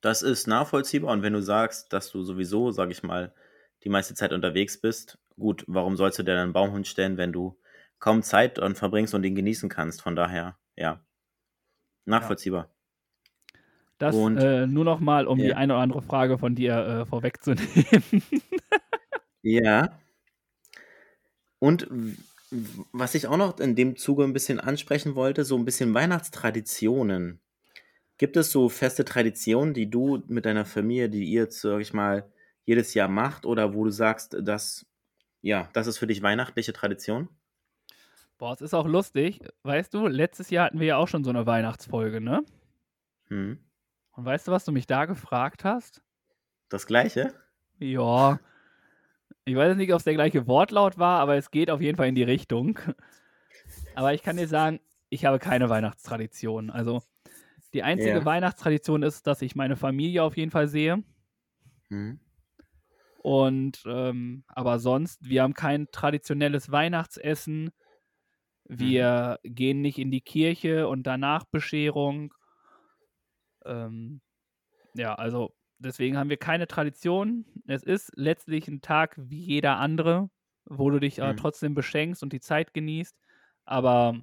Das ist nachvollziehbar und wenn du sagst, dass du sowieso, sag ich mal, die meiste Zeit unterwegs bist, gut, warum sollst du dir einen Baumhund stellen, wenn du kaum Zeit und verbringst und ihn genießen kannst? Von daher, ja, nachvollziehbar. Das Und- äh, nur noch mal, um die Ja. eine oder andere Frage von dir äh, vorwegzunehmen. (laughs) Ja. Und was ich auch noch in dem Zuge ein bisschen ansprechen wollte, so ein bisschen Weihnachtstraditionen. Gibt es so feste Traditionen, die du mit deiner Familie, die ihr, sag ich mal, jedes Jahr macht oder wo du sagst, dass, ja, das ist für dich weihnachtliche Tradition? Boah, es ist auch lustig. Weißt du, letztes Jahr hatten wir ja auch schon so eine Weihnachtsfolge, ne? Hm. Und weißt du, was du mich da gefragt hast? Das Gleiche? Ja. Ich weiß nicht, ob es der gleiche Wortlaut war, aber es geht auf jeden Fall in die Richtung. Aber ich kann dir sagen, ich habe keine Weihnachtstradition. Also die einzige Ja. Weihnachtstradition ist, dass ich meine Familie auf jeden Fall sehe. Hm. Und ähm, aber sonst, wir haben kein traditionelles Weihnachtsessen. Wir gehen nicht in die Kirche und danach Bescherung. Ähm, ja, also deswegen haben wir keine Tradition. Es ist letztlich ein Tag wie jeder andere, wo du dich aber Mhm. trotzdem beschenkst und die Zeit genießt. Aber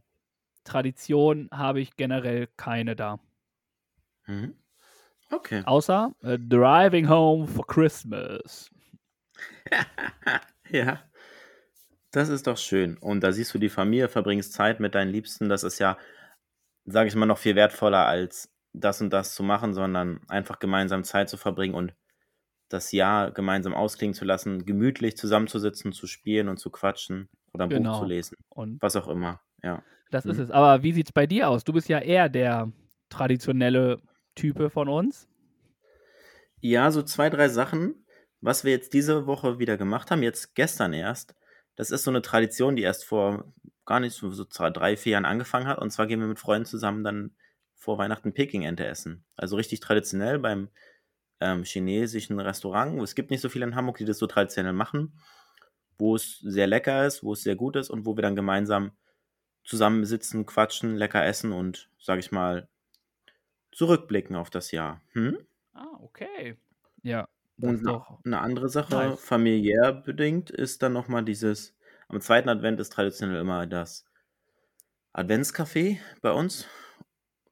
Tradition habe ich generell keine da. Mhm. Okay. Außer äh, Driving Home for Christmas. (laughs) Ja, das ist doch schön. Und da siehst du die Familie, verbringst Zeit mit deinen Liebsten. Das ist ja, sage ich mal, noch viel wertvoller als das und das zu machen, sondern einfach gemeinsam Zeit zu verbringen und das Jahr gemeinsam ausklingen zu lassen, gemütlich zusammenzusitzen, zu spielen und zu quatschen oder ein Buch Genau. zu lesen. Und Was auch immer. Ja. Das ist Mhm. es. Aber wie sieht es bei dir aus? Du bist ja eher der traditionelle Type von uns. Ja, so zwei, drei Sachen, was wir jetzt diese Woche wieder gemacht haben, jetzt gestern erst. Das ist so eine Tradition, die erst vor gar nicht so, so zwei, drei, vier Jahren angefangen hat. Und zwar gehen wir mit Freunden zusammen dann vor Weihnachten Peking-Ente essen. Also richtig traditionell beim ähm, chinesischen Restaurant. Es gibt nicht so viele in Hamburg, die das so traditionell machen, wo es sehr lecker ist, wo es sehr gut ist und wo wir dann gemeinsam zusammensitzen, quatschen, lecker essen und, sag ich mal, zurückblicken auf das Jahr. Hm? Ah, okay. Ja, das Und doch. eine andere Sache, nice. familiär bedingt, ist dann nochmal dieses, am zweiten Advent ist traditionell immer das Adventscafé bei uns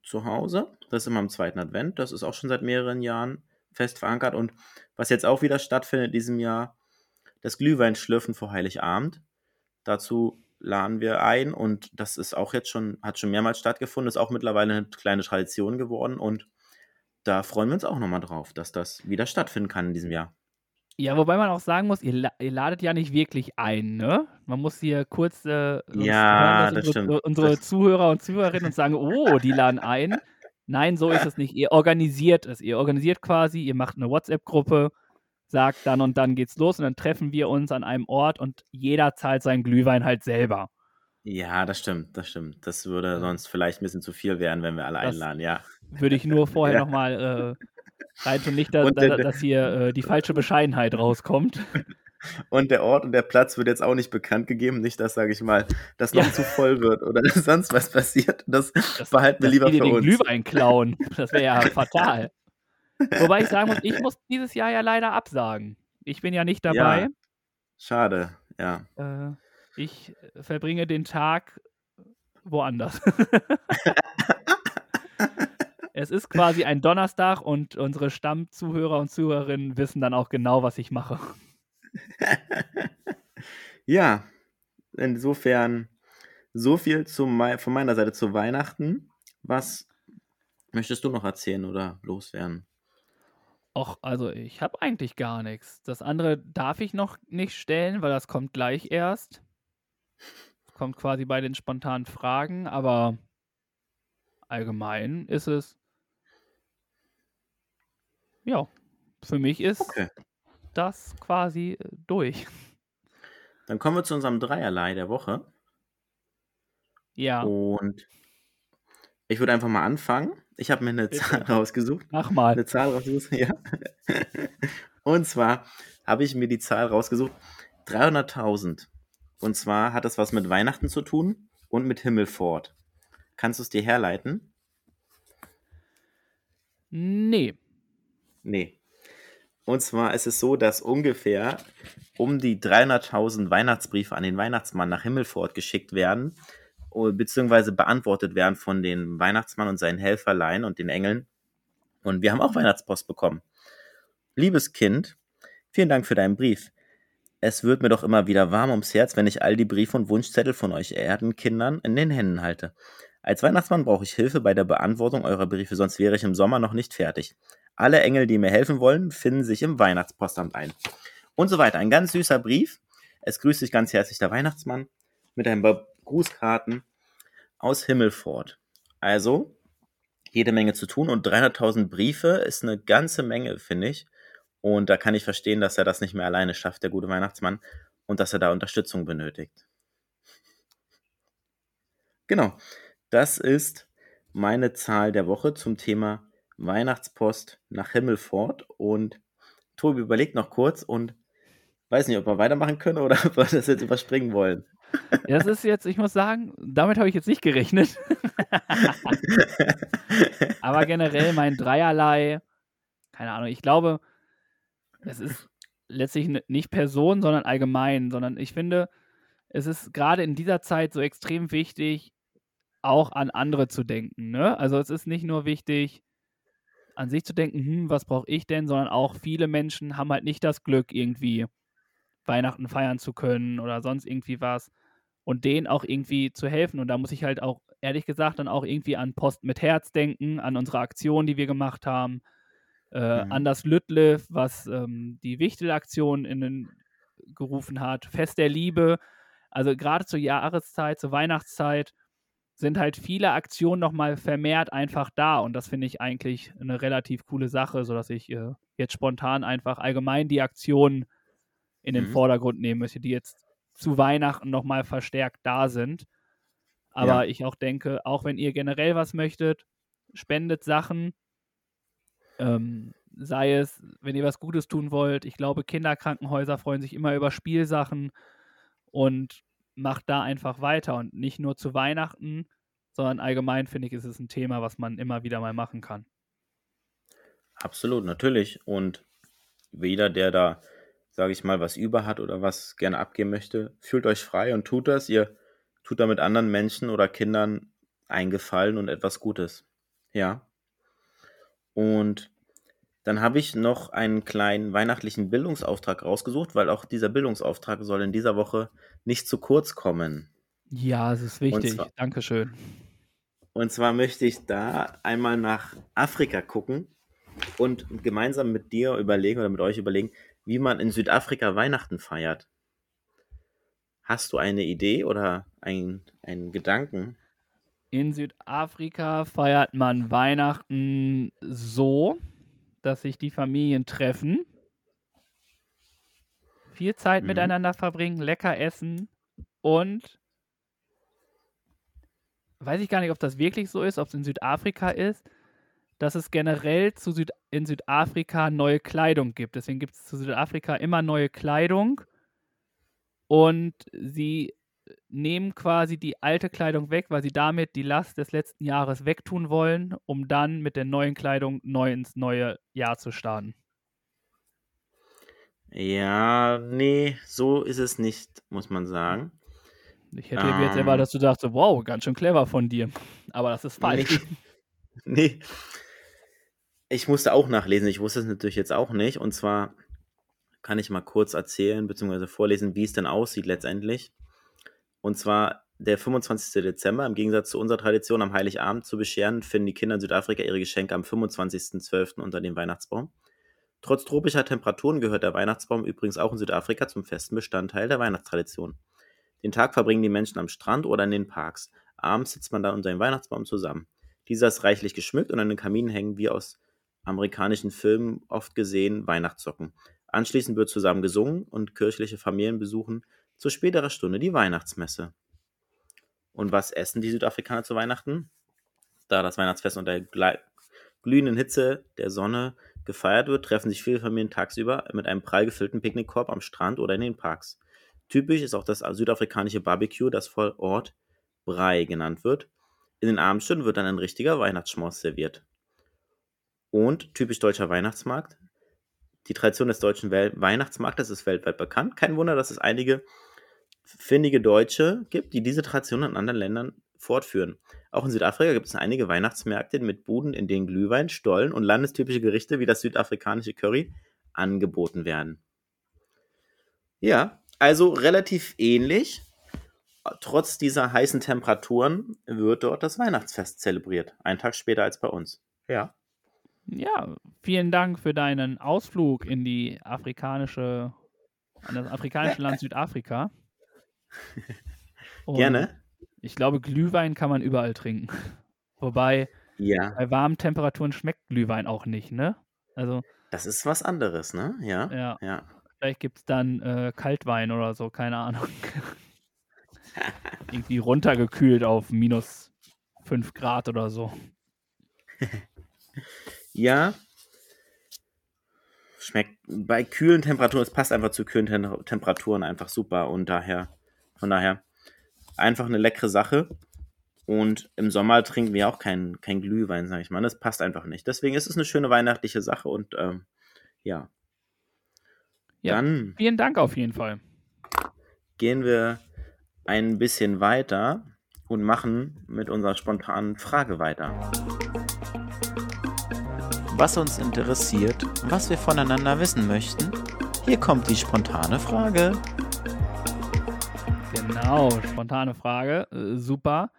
zu Hause. Das ist immer am zweiten Advent. Das ist auch schon seit mehreren Jahren fest verankert. Und was jetzt auch wieder stattfindet in diesem Jahr, das Glühweinschlürfen vor Heiligabend. Dazu laden wir ein und das ist auch jetzt schon, hat schon mehrmals stattgefunden, ist auch mittlerweile eine kleine Tradition geworden und da freuen wir uns auch nochmal drauf, dass das wieder stattfinden kann in diesem Jahr. Ja, wobei man auch sagen muss, ihr, la- ihr ladet ja nicht wirklich ein, ne? Man muss hier kurz äh, Ja, hören, unsere, stimmt. unsere Zuhörer und Zuhörerinnen uns sagen, oh, die laden ein. Nein, so ist es nicht. Ihr organisiert es. Ihr organisiert quasi, ihr macht eine WhatsApp-Gruppe, sagt dann und dann geht's los und dann treffen wir uns an einem Ort und jeder zahlt seinen Glühwein halt selber. Ja, das stimmt, das stimmt. Das würde sonst vielleicht ein bisschen zu viel werden, wenn wir alle Das- einladen, ja. Würde ich nur vorher (laughs) Ja. nochmal äh, reintun, nicht, dass, Und der- dass, hier äh, die falsche Bescheidenheit rauskommt. (laughs) Und der Ort und der Platz wird jetzt auch nicht bekannt gegeben, nicht, dass, sage ich mal, das noch Ja. zu voll wird oder (laughs) sonst was passiert. Das, Das, behalten wir lieber für den uns. Glühwein klauen. Das wäre ja (laughs) fatal. Wobei ich sagen muss, ich muss dieses Jahr ja leider absagen. Ich bin ja nicht dabei. Schade, ja. Äh, ich verbringe den Tag woanders. Es ist quasi ein Donnerstag und unsere Stammzuhörer und Zuhörerinnen wissen dann auch genau, was ich mache. (laughs) Ja, insofern so viel zu mei von meiner Seite zu Weihnachten. Was möchtest du noch erzählen oder loswerden? Och, also ich habe eigentlich gar nichts. Das andere darf ich noch nicht stellen, weil das kommt gleich erst. Kommt quasi bei den spontanen Fragen, aber allgemein ist es. Ja, für mich ist Okay. das quasi äh, durch. Dann kommen wir zu unserem Dreierlei der Woche. Ja, Und ich würde einfach mal anfangen. Ich habe mir eine Bitte. Zahl rausgesucht. mach mal. Eine Zahl rausgesucht, (laughs) ja. Und zwar habe ich mir die Zahl rausgesucht, 300.000. Und zwar hat das was mit Weihnachten zu tun. und mit Himmelfort. Kannst du es dir herleiten? Nee. Nee. Und zwar ist es so, dass ungefähr um die 300.000 Weihnachtsbriefe an den Weihnachtsmann nach Himmelfort geschickt werden, o- beziehungsweise beantwortet werden von den Weihnachtsmann und seinen Helferlein und den Engeln. Und wir haben auch Weihnachtspost bekommen. Liebes Kind, vielen Dank für deinen Brief. Es wird mir doch immer wieder warm ums Herz, wenn ich all die Briefe und Wunschzettel von euch Erdenkindern in den Händen halte. Als Weihnachtsmann brauche ich Hilfe bei der Beantwortung eurer Briefe, sonst wäre ich im Sommer noch nicht fertig. Alle Engel, die mir helfen wollen, finden sich im Weihnachtspostamt ein. Und so weiter. Ein ganz süßer Brief. Es grüßt dich ganz herzlich der Weihnachtsmann mit ein paar Grußkarten aus Himmelfort. Also, jede Menge zu tun und 300.000 Briefe ist eine ganze Menge, finde ich. Und da kann ich verstehen, dass er das nicht mehr alleine schafft, der gute Weihnachtsmann, und dass er da Unterstützung benötigt. Genau, das ist meine Zahl der Woche zum Thema Weihnachtspost nach Himmelfort. Und Tobi überlegt noch kurz und weiß nicht, ob wir weitermachen können oder (laughs) ob wir das jetzt überspringen wollen. Das ist jetzt, ich muss sagen, damit habe ich jetzt nicht gerechnet. (laughs) Aber generell mein Dreierlei, keine Ahnung, ich glaube, es ist letztlich nicht Person, sondern allgemein, sondern ich finde, es ist gerade in dieser Zeit so extrem wichtig, auch an andere zu denken. Ne? Also es ist nicht nur wichtig, an sich zu denken, hm, was brauche ich denn, sondern auch viele Menschen haben halt nicht das Glück, irgendwie Weihnachten feiern zu können oder sonst irgendwie was und denen auch irgendwie zu helfen. Und da muss ich halt auch, ehrlich gesagt, dann auch irgendwie an Post mit Herz denken, an unsere Aktion, die wir gemacht haben, äh, Mhm. an das Lütliff, was ähm, die Wichtel-Aktion in den gerufen hat, Fest der Liebe. Also gerade zur Jahreszeit, zur Weihnachtszeit sind halt viele Aktionen nochmal vermehrt einfach da und das finde ich eigentlich eine relativ coole Sache, sodass ich äh, jetzt spontan einfach allgemein die Aktionen in den Mhm. Vordergrund nehmen möchte, die jetzt zu Weihnachten nochmal verstärkt da sind. Aber Ja. ich auch denke, auch wenn ihr generell was möchtet, spendet Sachen. Ähm, sei es, wenn ihr was Gutes tun wollt. Ich glaube, Kinderkrankenhäuser freuen sich immer über Spielsachen und macht da einfach weiter. Und nicht nur zu Weihnachten, sondern allgemein finde ich, ist es ein Thema, was man immer wieder mal machen kann. Absolut, natürlich. Und jeder, der da, sage ich mal, was über hat oder was gerne abgeben möchte, fühlt euch frei und tut das. Ihr tut damit anderen Menschen oder Kindern einen Gefallen und etwas Gutes. Ja. Und dann habe ich noch einen kleinen weihnachtlichen Bildungsauftrag rausgesucht, weil auch dieser Bildungsauftrag soll in dieser Woche nicht zu kurz kommen. Ja, es ist wichtig. zwar- Dankeschön. Und zwar möchte ich da einmal nach Afrika gucken und gemeinsam mit dir überlegen oder mit euch überlegen, wie man in Südafrika Weihnachten feiert. Hast du eine Idee oder ein- einen Gedanken? In Südafrika feiert man Weihnachten so, dass sich die Familien treffen, viel Zeit Mhm. miteinander verbringen, lecker essen und weiß ich gar nicht, ob das wirklich so ist, ob es in Südafrika ist, dass es generell zu Süd in Südafrika neue Kleidung gibt. Deswegen gibt es zu Südafrika immer neue Kleidung und sie nehmen quasi die alte Kleidung weg, weil sie damit die Last des letzten Jahres wegtun wollen, um dann mit der neuen Kleidung neu ins neue Jahr zu starten. Ja, nee, so ist es nicht, muss man sagen. Ich hätte mir jetzt erwartet, Ähm. dass du dachtest, wow, ganz schön clever von dir. Aber das ist falsch. (laughs) Nee. Ich musste auch nachlesen, ich wusste es natürlich jetzt auch nicht. Und zwar kann ich mal kurz erzählen bzw. vorlesen, wie es denn aussieht letztendlich. Und zwar der 25. Dezember, im Gegensatz zu unserer Tradition am Heiligabend zu bescheren, finden die Kinder in Südafrika ihre Geschenke am 25.12. unter dem Weihnachtsbaum. Trotz tropischer Temperaturen gehört der Weihnachtsbaum übrigens auch in Südafrika zum festen Bestandteil der Weihnachtstradition. Den Tag verbringen die Menschen am Strand oder in den Parks. Abends sitzt man dann unter dem Weihnachtsbaum zusammen. Dieser ist reichlich geschmückt und an den Kaminen hängen, wie aus amerikanischen Filmen oft gesehen, Weihnachtssocken. Anschließend wird zusammen gesungen und kirchliche Familien besuchen zu späterer Stunde die Weihnachtsmesse. Und was essen die Südafrikaner zu Weihnachten? Da das Weihnachtsfest unter glühenden Hitze der Sonne gefeiert wird, treffen sich viele Familien tagsüber mit einem prall gefüllten Picknickkorb am Strand oder in den Parks. Typisch ist auch das südafrikanische Barbecue, das vor Ort Brei genannt wird. In den Abendstunden wird dann ein richtiger Weihnachtsschmaus serviert. Und typisch deutscher Weihnachtsmarkt. Die Tradition des deutschen Weihnachtsmarktes ist weltweit bekannt. Kein Wunder, dass es einige findige Deutsche gibt, die diese Tradition in anderen Ländern fortführen. Auch in Südafrika gibt es einige Weihnachtsmärkte mit Buden, in denen Glühwein, Stollen und landestypische Gerichte wie das südafrikanische Curry angeboten werden. Ja, also relativ ähnlich. Trotz dieser heißen Temperaturen wird dort das Weihnachtsfest zelebriert. Einen Tag später als bei uns. Ja. Ja, vielen Dank für deinen Ausflug in die afrikanische, an das afrikanische Land Südafrika. (laughs) Gerne. Ich glaube, Glühwein kann man überall trinken. (laughs) Wobei, Ja, bei warmen Temperaturen schmeckt Glühwein auch nicht, ne? Also, das ist was anderes, ne? Ja. ja, Ja. vielleicht gibt es dann äh, Kaltwein oder so, keine Ahnung. (laughs) Irgendwie runtergekühlt auf minus 5 Grad oder so. Ja. Schmeckt bei kühlen Temperaturen, es passt einfach zu kühlen Tem Temperaturen einfach super und daher, von daher einfach eine leckere Sache. Und im Sommer trinken wir auch kein, kein Glühwein, sag ich mal. Das passt einfach nicht. Deswegen ist es eine schöne weihnachtliche Sache und ähm, ja. Ja. Dann Vielen Dank auf jeden Fall. gehen wir ein bisschen weiter und machen mit unserer spontanen Frage weiter. Was uns interessiert, was wir voneinander wissen möchten, hier kommt die spontane Frage. Genau, spontane Frage. Äh, super.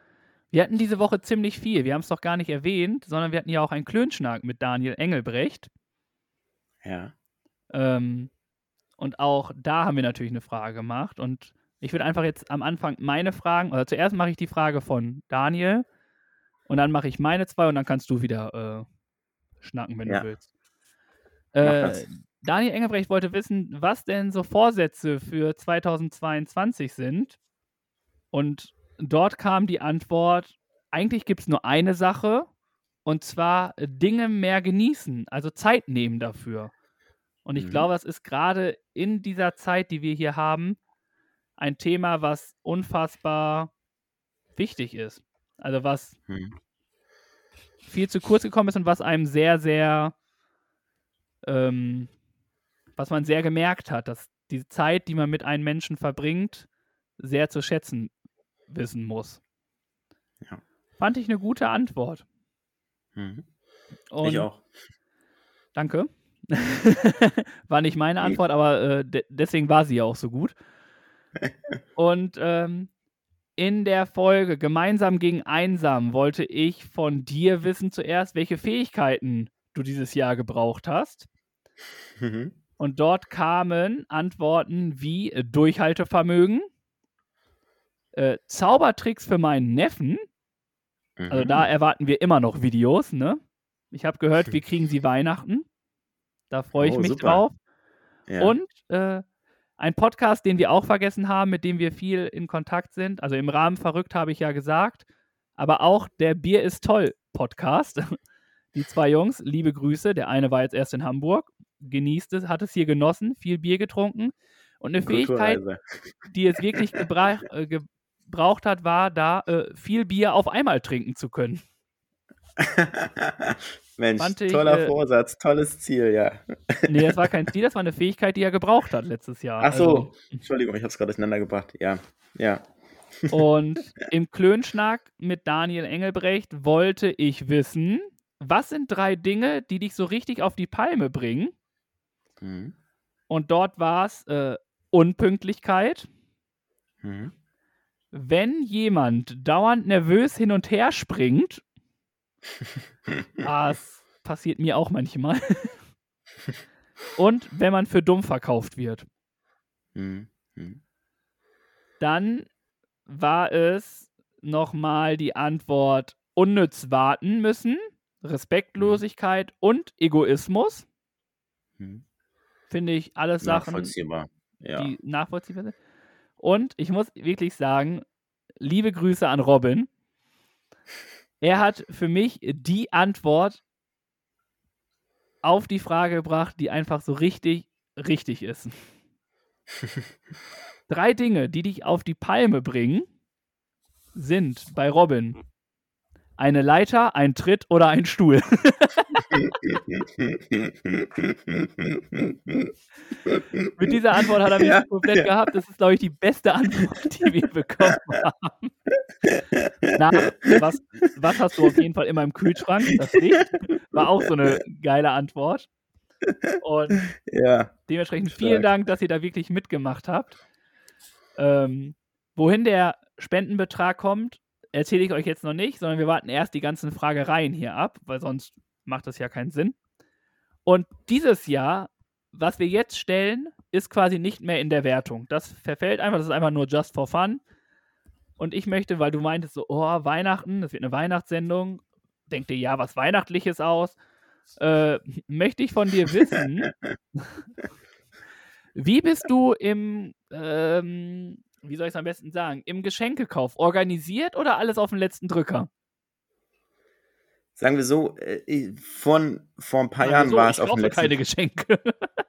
Wir hatten diese Woche ziemlich viel. Wir haben es doch gar nicht erwähnt, sondern wir hatten ja auch einen Klönschnack mit Daniel Engelbrecht. Ja. Ähm, und auch da haben wir natürlich eine Frage gemacht. Und ich würde einfach jetzt am Anfang meine Fragen, oder zuerst mache ich die Frage von Daniel und dann mache ich meine zwei und dann kannst du wieder äh, schnacken, wenn Ja. du willst. Äh. Daniel Engelbrecht wollte wissen, was denn so Vorsätze für 2022 sind. Und dort kam die Antwort, eigentlich gibt es nur eine Sache, und zwar Dinge mehr genießen, also Zeit nehmen dafür. Und ich Mhm. glaube, das ist gerade in dieser Zeit, die wir hier haben, ein Thema, was unfassbar wichtig ist. Also was Hm. viel zu kurz gekommen ist und was einem sehr, sehr, ähm, was man sehr gemerkt hat, dass die Zeit, die man mit einem Menschen verbringt, sehr zu schätzen wissen muss. Ja. Fand ich eine gute Antwort. Mhm. Ich auch. Danke. (laughs) war nicht meine. Antwort, aber äh, de deswegen war sie ja auch so gut. (laughs) Und ähm, in der Folge Gemeinsam gegen Einsam wollte ich von dir wissen zuerst, welche Fähigkeiten du dieses Jahr gebraucht hast. Mhm. Und dort kamen Antworten wie äh, Durchhaltevermögen, äh, Zaubertricks für meinen Neffen. Also Mhm. da erwarten wir immer noch Videos, ne? Ich habe gehört, wir kriegen sie Weihnachten. Da freue ich Oh, mich super. drauf. ja. Und äh, ein Podcast, den wir auch vergessen haben, mit dem wir viel in Kontakt sind. Also im Rahmen verrückt habe ich ja gesagt. Aber auch der Bier ist toll Podcast. (laughs) Die zwei Jungs, liebe Grüße. Der eine war jetzt erst in Hamburg, genießt es, hat es hier genossen, viel Bier getrunken. Und eine Fähigkeit, die es wirklich gebra äh, gebraucht hat, war da äh, viel Bier auf einmal trinken zu können. (laughs) Mensch, ich, toller äh, Vorsatz, tolles Ziel, ja. Nee, das war (laughs) kein Ziel, das war eine Fähigkeit, die er gebraucht hat letztes Jahr. Ach so, Also, Entschuldigung, ich habe es gerade durcheinander gebracht. Ja, ja. (laughs) Und im Klönschnack mit Daniel Engelbrecht wollte ich wissen, was sind drei Dinge, die dich so richtig auf die Palme bringen? Mhm. Und dort war es äh, Unpünktlichkeit. Mhm. Wenn jemand dauernd nervös hin und her springt, (laughs) das passiert mir auch manchmal. (laughs) und wenn man für dumm verkauft wird. Mhm. Mhm. Dann war es nochmal die Antwort unnütz warten müssen, Respektlosigkeit und Egoismus. Mhm. Finde ich alles Sachen, Nachvollziehbar. Ja. die nachvollziehbar sind. Und ich muss wirklich sagen, liebe Grüße an Robin. Er hat für mich die Antwort auf die Frage gebracht, die einfach so richtig, richtig ist. (laughs) Drei Dinge, die dich auf die Palme bringen. sind bei Robin eine Leiter, ein Tritt oder ein Stuhl? (laughs) Mit dieser Antwort hat er mich ja, komplett ja. gehabt. Das ist, glaube ich, die beste Antwort, die wir bekommen haben. Nach, was, was hast du auf jeden Fall immer im Kühlschrank? Das Licht war auch so eine geile Antwort. Und ja, dementsprechend stark. vielen Dank, dass ihr da wirklich mitgemacht habt. Ähm, wohin der Spendenbetrag kommt, erzähle ich euch jetzt noch nicht, sondern wir warten erst die ganzen Fragereien hier ab, weil sonst macht das ja keinen Sinn. Und dieses Jahr, was wir jetzt stellen, ist quasi nicht mehr in der Wertung. Das verfällt einfach, das ist einfach nur just for fun. Und ich möchte, weil du meintest so, oh, Weihnachten, das wird eine Weihnachtssendung, denk dir ja was Weihnachtliches aus, äh, möchte ich von dir wissen, (laughs) wie bist du im, ähm, wie soll ich es am besten sagen, im Geschenkekauf organisiert oder alles auf den letzten Drücker? Sagen wir so, äh, von, vor ein paar Jahren so, war es auf dem letzten... keine Geschenke.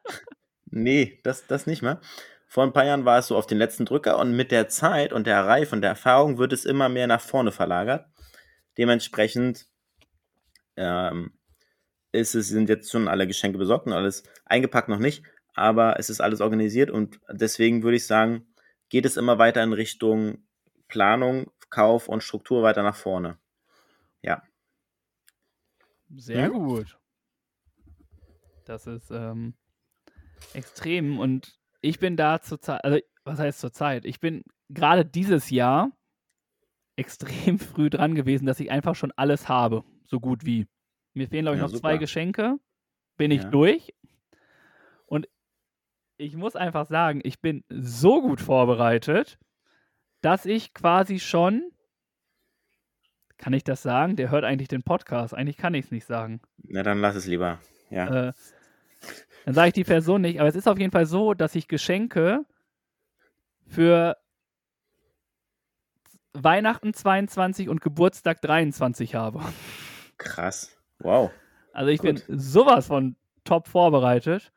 (laughs) nee, das, das nicht mehr. Vor ein paar Jahren war es so auf den letzten Drücker und mit der Zeit und der Reife und der Erfahrung wird es immer mehr nach vorne verlagert. Dementsprechend ähm, ist es, sind jetzt schon alle Geschenke besorgt und alles eingepackt noch nicht, aber es ist alles organisiert und deswegen würde ich sagen, geht es immer weiter in Richtung Planung, Kauf und Struktur weiter nach vorne. Ja. Sehr hm? gut. Das ist ähm, extrem und ich bin da zur Zeit, also was heißt zur Zeit? Ich bin gerade dieses Jahr extrem (laughs) früh dran gewesen, dass ich einfach schon alles habe, so gut wie. Mir fehlen, glaube ich, ja, noch super. zwei Geschenke. Bin ich ja. durch. Ich muss einfach sagen, ich bin so gut vorbereitet, dass ich quasi schon. Kann ich das sagen? Der hört eigentlich den Podcast. Eigentlich kann ich es nicht sagen. Na, dann lass es lieber. Ja. Äh, dann sage ich die Person nicht. Aber es ist auf jeden Fall so, dass ich Geschenke für Weihnachten 22 und Geburtstag 23 habe. Krass. Wow. Also ich Gut. bin sowas von top vorbereitet.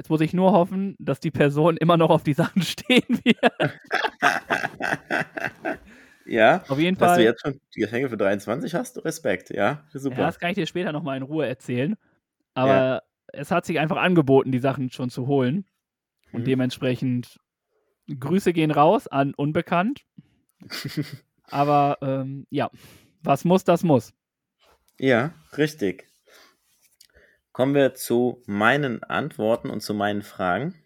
Jetzt muss ich nur hoffen, dass die Person immer noch auf die Sachen (laughs) stehen wird. (laughs) ja, auf jeden Fall. Dass du jetzt schon die Geschenke für 23 hast, Respekt, ja, super. Ja, das kann ich dir später nochmal in Ruhe erzählen. Aber ja. es hat sich einfach angeboten, die Sachen schon zu holen. Und mhm. dementsprechend Grüße gehen raus an Unbekannt. (laughs) Aber ähm, ja, was muss, das muss. Ja, richtig. Kommen wir zu meinen Antworten und zu meinen Fragen.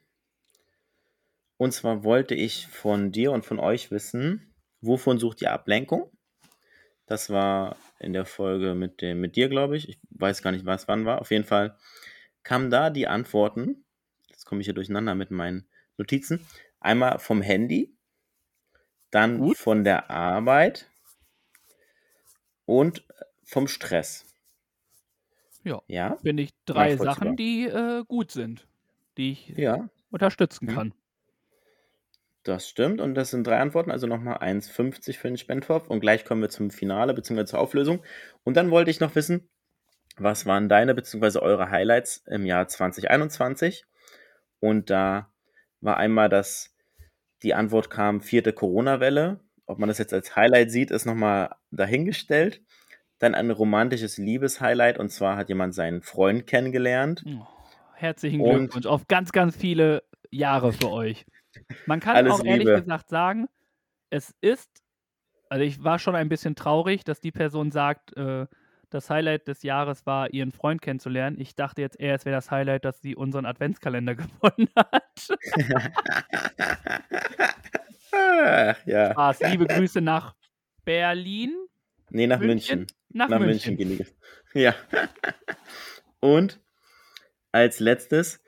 Und zwar wollte ich von dir und von euch wissen, wovon sucht ihr Ablenkung? Das war in der Folge mit, dem, mit dir, glaube ich. Ich weiß gar nicht, was wann war. Auf jeden Fall kamen da die Antworten. Jetzt komme ich hier durcheinander mit meinen Notizen. Einmal vom Handy, dann Gut. von der Arbeit und vom Stress. Ja. ja? Finde ich drei Sachen, die äh, gut sind, die ich ja. unterstützen mhm. kann. Das stimmt und das sind drei Antworten, also nochmal 1,50 für den Spendtopf und gleich kommen wir zum Finale bzw. zur Auflösung. Und dann wollte ich noch wissen, was waren deine bzw. eure Highlights im Jahr 2021? Und da war einmal, dass die Antwort kam, vierte Corona-Welle. Ob man das jetzt als Highlight sieht, ist nochmal dahingestellt. Dann ein romantisches Liebeshighlight und zwar hat jemand seinen Freund kennengelernt. Oh, herzlichen Glückwunsch auf ganz, ganz viele Jahre für euch. Man kann auch ehrlich Liebe. gesagt sagen, es ist, also ich war schon ein bisschen traurig, dass die Person sagt, äh, das Highlight des Jahres war, ihren Freund kennenzulernen. Ich dachte jetzt eher, es wäre das Highlight, dass sie unseren Adventskalender (laughs) gewonnen hat. Ach, (laughs) ja. Spaß. Liebe Grüße nach Berlin. Nee, nach München. München. Nach, nach München. München (laughs) Ja. Und als letztes,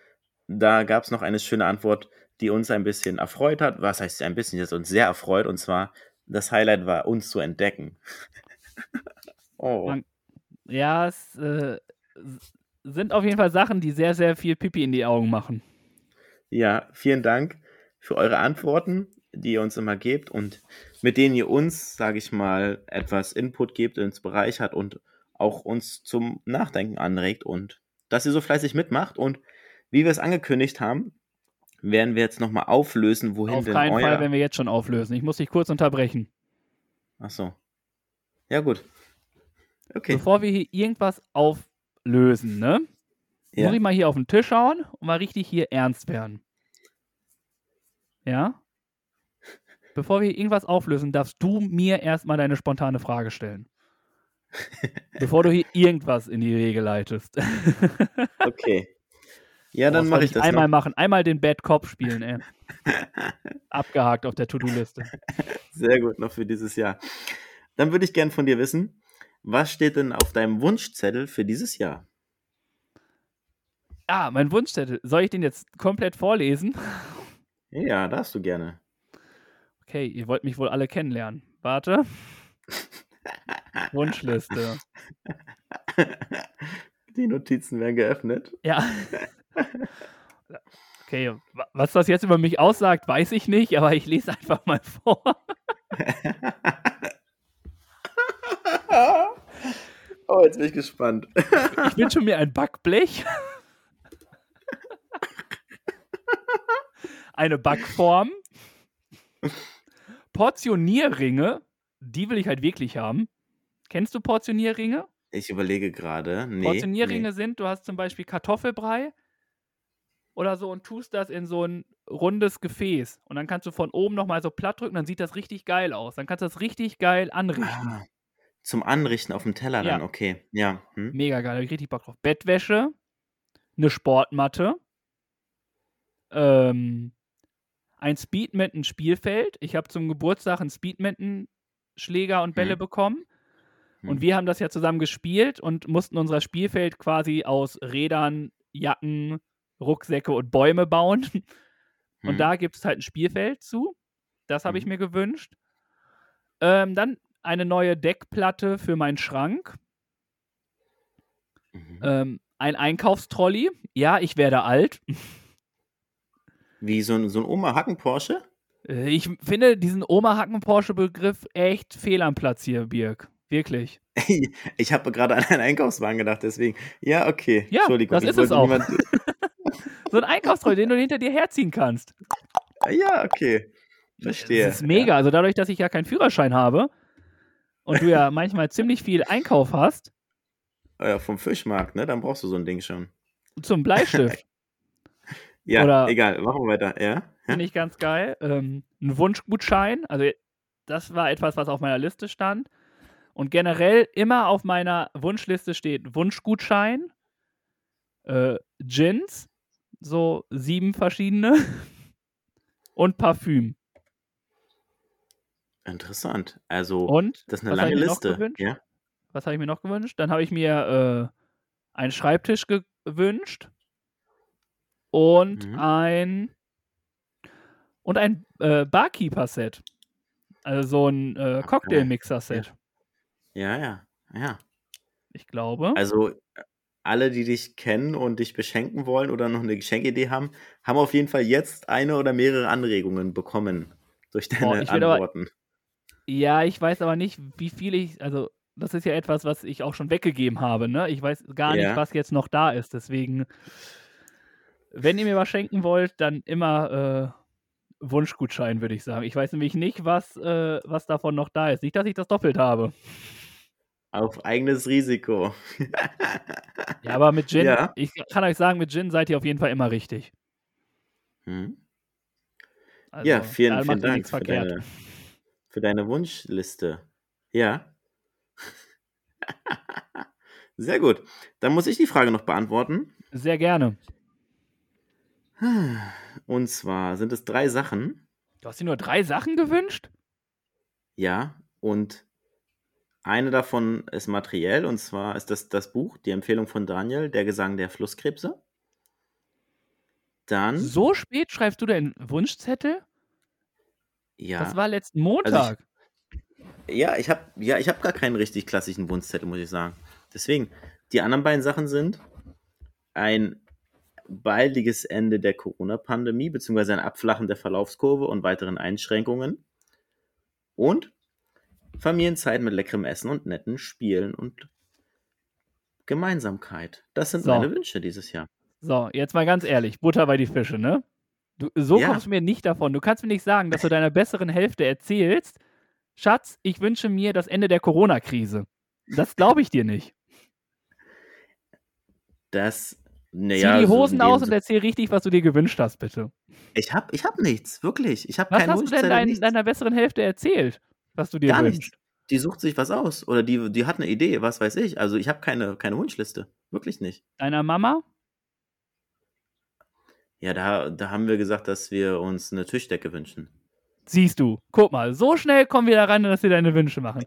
da gab es noch eine schöne Antwort, die uns ein bisschen erfreut hat. Was heißt ein bisschen? Das uns sehr erfreut. Und zwar, das Highlight war, uns zu entdecken. (laughs) oh. Ja, es äh, sind auf jeden Fall Sachen, die sehr, sehr viel Pipi in die Augen machen. Ja, vielen Dank für eure Antworten, die ihr uns immer gebt und mit denen ihr uns, sage ich mal, etwas Input gebt, ins Bereich hat und auch uns zum Nachdenken anregt und dass ihr so fleißig mitmacht. Und wie wir es angekündigt haben, werden wir jetzt nochmal auflösen, wohin Auf denn keinen euer... Fall, wenn wir jetzt schon auflösen. Ich muss dich kurz unterbrechen. Ach so. Ja, gut. Okay. Bevor wir hier irgendwas auflösen, ne? Ja. Muss ich mal hier auf den Tisch schauen und mal richtig hier ernst werden. Ja? Bevor wir irgendwas auflösen, darfst du mir erstmal deine spontane Frage stellen. (laughs) Bevor du hier irgendwas in die Wege leitest. (laughs) Okay. Ja, dann das mache ich das. Einmal noch. machen, einmal den Bad Cop spielen, ey. (laughs) Abgehakt auf der To-Do-Liste. Sehr gut, noch für dieses Jahr. Dann würde ich gern von dir wissen, was steht denn auf deinem Wunschzettel für dieses Jahr? Ah, mein Wunschzettel. Soll ich den jetzt komplett vorlesen? Ja, darfst du gerne. Okay, ihr wollt mich wohl alle kennenlernen. Warte. Wunschliste. Die Notizen werden geöffnet. Ja. (laughs) Okay, wa- was das jetzt über mich aussagt, weiß ich nicht, aber ich lese einfach mal vor. (laughs) oh, jetzt bin ich gespannt. Ich wünsche mir ein Backblech. (laughs) Eine Backform. Portionierringe. Die will ich halt wirklich haben. Kennst du Portionierringe? Ich überlege gerade. Nee, Portionierringe sind, du hast zum Beispiel Kartoffelbrei oder so und tust das in so ein rundes Gefäß. Und dann kannst du von oben nochmal so platt drücken, dann sieht das richtig geil aus. Dann kannst du das richtig geil nee. anrichten. Ah, zum Anrichten auf dem Teller dann, Ja. okay. Ja. Hm? Mega geil, hab ich richtig Bock drauf. Bettwäsche, eine Sportmatte, ähm, ein Speedminton-Spielfeld. Ich habe zum Geburtstag einen Speedminton-Schläger und Bälle Hm. bekommen. Hm. Und wir haben das ja zusammen gespielt und mussten unser Spielfeld quasi aus Rädern, Jacken, Rucksäcke und Bäume bauen. (laughs) Und Hm. da gibt es halt ein Spielfeld zu. Das habe ich Mhm. mir gewünscht. Ähm, dann eine neue Deckplatte für meinen Schrank. Mhm. Ähm, ein Einkaufstrolley. Ja, ich werde alt. (laughs) Wie so ein, so ein Oma-Hacken-Porsche? Äh, Ich finde diesen Oma-Hacken-Porsche-Begriff echt fehl am Platz hier, Birg. Wirklich. (laughs) Ich habe gerade an einen Einkaufswagen gedacht, deswegen. Ja, okay. Ja, Entschuldigung. das ist es auch. (laughs) So ein Einkaufstrolley, den du hinter dir herziehen kannst. Ja, okay. Verstehe. Das ist mega. Also dadurch, dass ich ja keinen Führerschein habe und du ja (laughs) manchmal ziemlich viel Einkauf hast, Ja. Ja, vom Fischmarkt, ne? Dann brauchst du so ein Ding schon. zum Bleistift, Ja, Oder- egal. Machen wir weiter. Ja? finde ich ganz geil. Ähm, ein Wunschgutschein, also das war etwas, was auf meiner Liste stand. Und generell immer auf meiner Wunschliste steht Wunschgutschein, äh, Gins, so sieben verschiedene (laughs) und Parfüm. Interessant. Also, Und das ist eine lange Liste. Ja? was habe ich mir noch gewünscht? Dann habe ich mir äh, einen Schreibtisch gewünscht und Mhm. ein und ein äh, Barkeeper-Set. Also so ein äh, Cocktailmixer-Set. ja, ja, ja. Ich glaube. Also, alle, die dich kennen und dich beschenken wollen oder noch eine Geschenkidee haben, haben auf jeden Fall jetzt eine oder mehrere Anregungen bekommen durch deine ich will aber- Antworten. ja, ich weiß aber nicht, wie viel ich. Also, das ist ja etwas, was ich auch schon weggegeben habe. Ne? Ich weiß gar Ja. nicht, was jetzt noch da ist. Deswegen, wenn ihr mir was schenken wollt, dann immer äh, Wunschgutschein, würde ich sagen. Ich weiß nämlich nicht, was, äh, was davon noch da ist. Nicht, dass ich das doppelt habe. Auf eigenes Risiko. Ja, aber mit Gin, Ja. ich kann euch sagen, mit Gin seid ihr auf jeden Fall immer richtig. Hm. Also, Ja, vielen, vielen Dank für deine, für deine Wunschliste. Ja. (laughs) Sehr gut. Dann muss ich die Frage noch beantworten. Sehr gerne. Und zwar sind es drei Sachen. Du hast dir nur drei Sachen gewünscht? Ja. Und eine davon ist materiell. Und zwar ist das das Buch, die Empfehlung von Daniel, Der Gesang der Flusskrebse. Dann, So spät schreibst du deinen Wunschzettel? ja. Das war letzten Montag. Ja, ich habe ja, ich hab gar keinen richtig klassischen Wunschzettel, muss ich sagen. Deswegen, die anderen beiden Sachen sind ein baldiges Ende der Corona-Pandemie, beziehungsweise ein Abflachen der Verlaufskurve und weiteren Einschränkungen. Und Familienzeit mit leckerem Essen und netten Spielen und Gemeinsamkeit. Das sind So. meine Wünsche dieses Jahr. So, jetzt mal ganz ehrlich, Butter bei die Fische, ne? Du, so Ja. kommst du mir nicht davon. Du kannst mir nicht sagen, dass du deiner besseren Hälfte erzählst, Schatz, ich wünsche mir das Ende der Corona-Krise. Das glaube ich dir nicht. Das, Zieh naja, die so Hosen dem aus und erzähl richtig, was du dir gewünscht hast, bitte. ich hab, ich hab nichts, wirklich. Ich hab Was hast du Wunsch, denn Zettel, dein, deiner besseren Hälfte erzählt, was du dir Gar wünschst? nichts. Die sucht sich was aus. Oder die, die hat eine Idee, was weiß ich. Also ich habe keine, keine Wunschliste. Wirklich nicht. Deiner Mama? Ja, da, da haben wir gesagt, dass wir uns eine Tischdecke wünschen. Siehst du, guck mal, so schnell kommen wir da ran, dass wir deine Wünsche machen.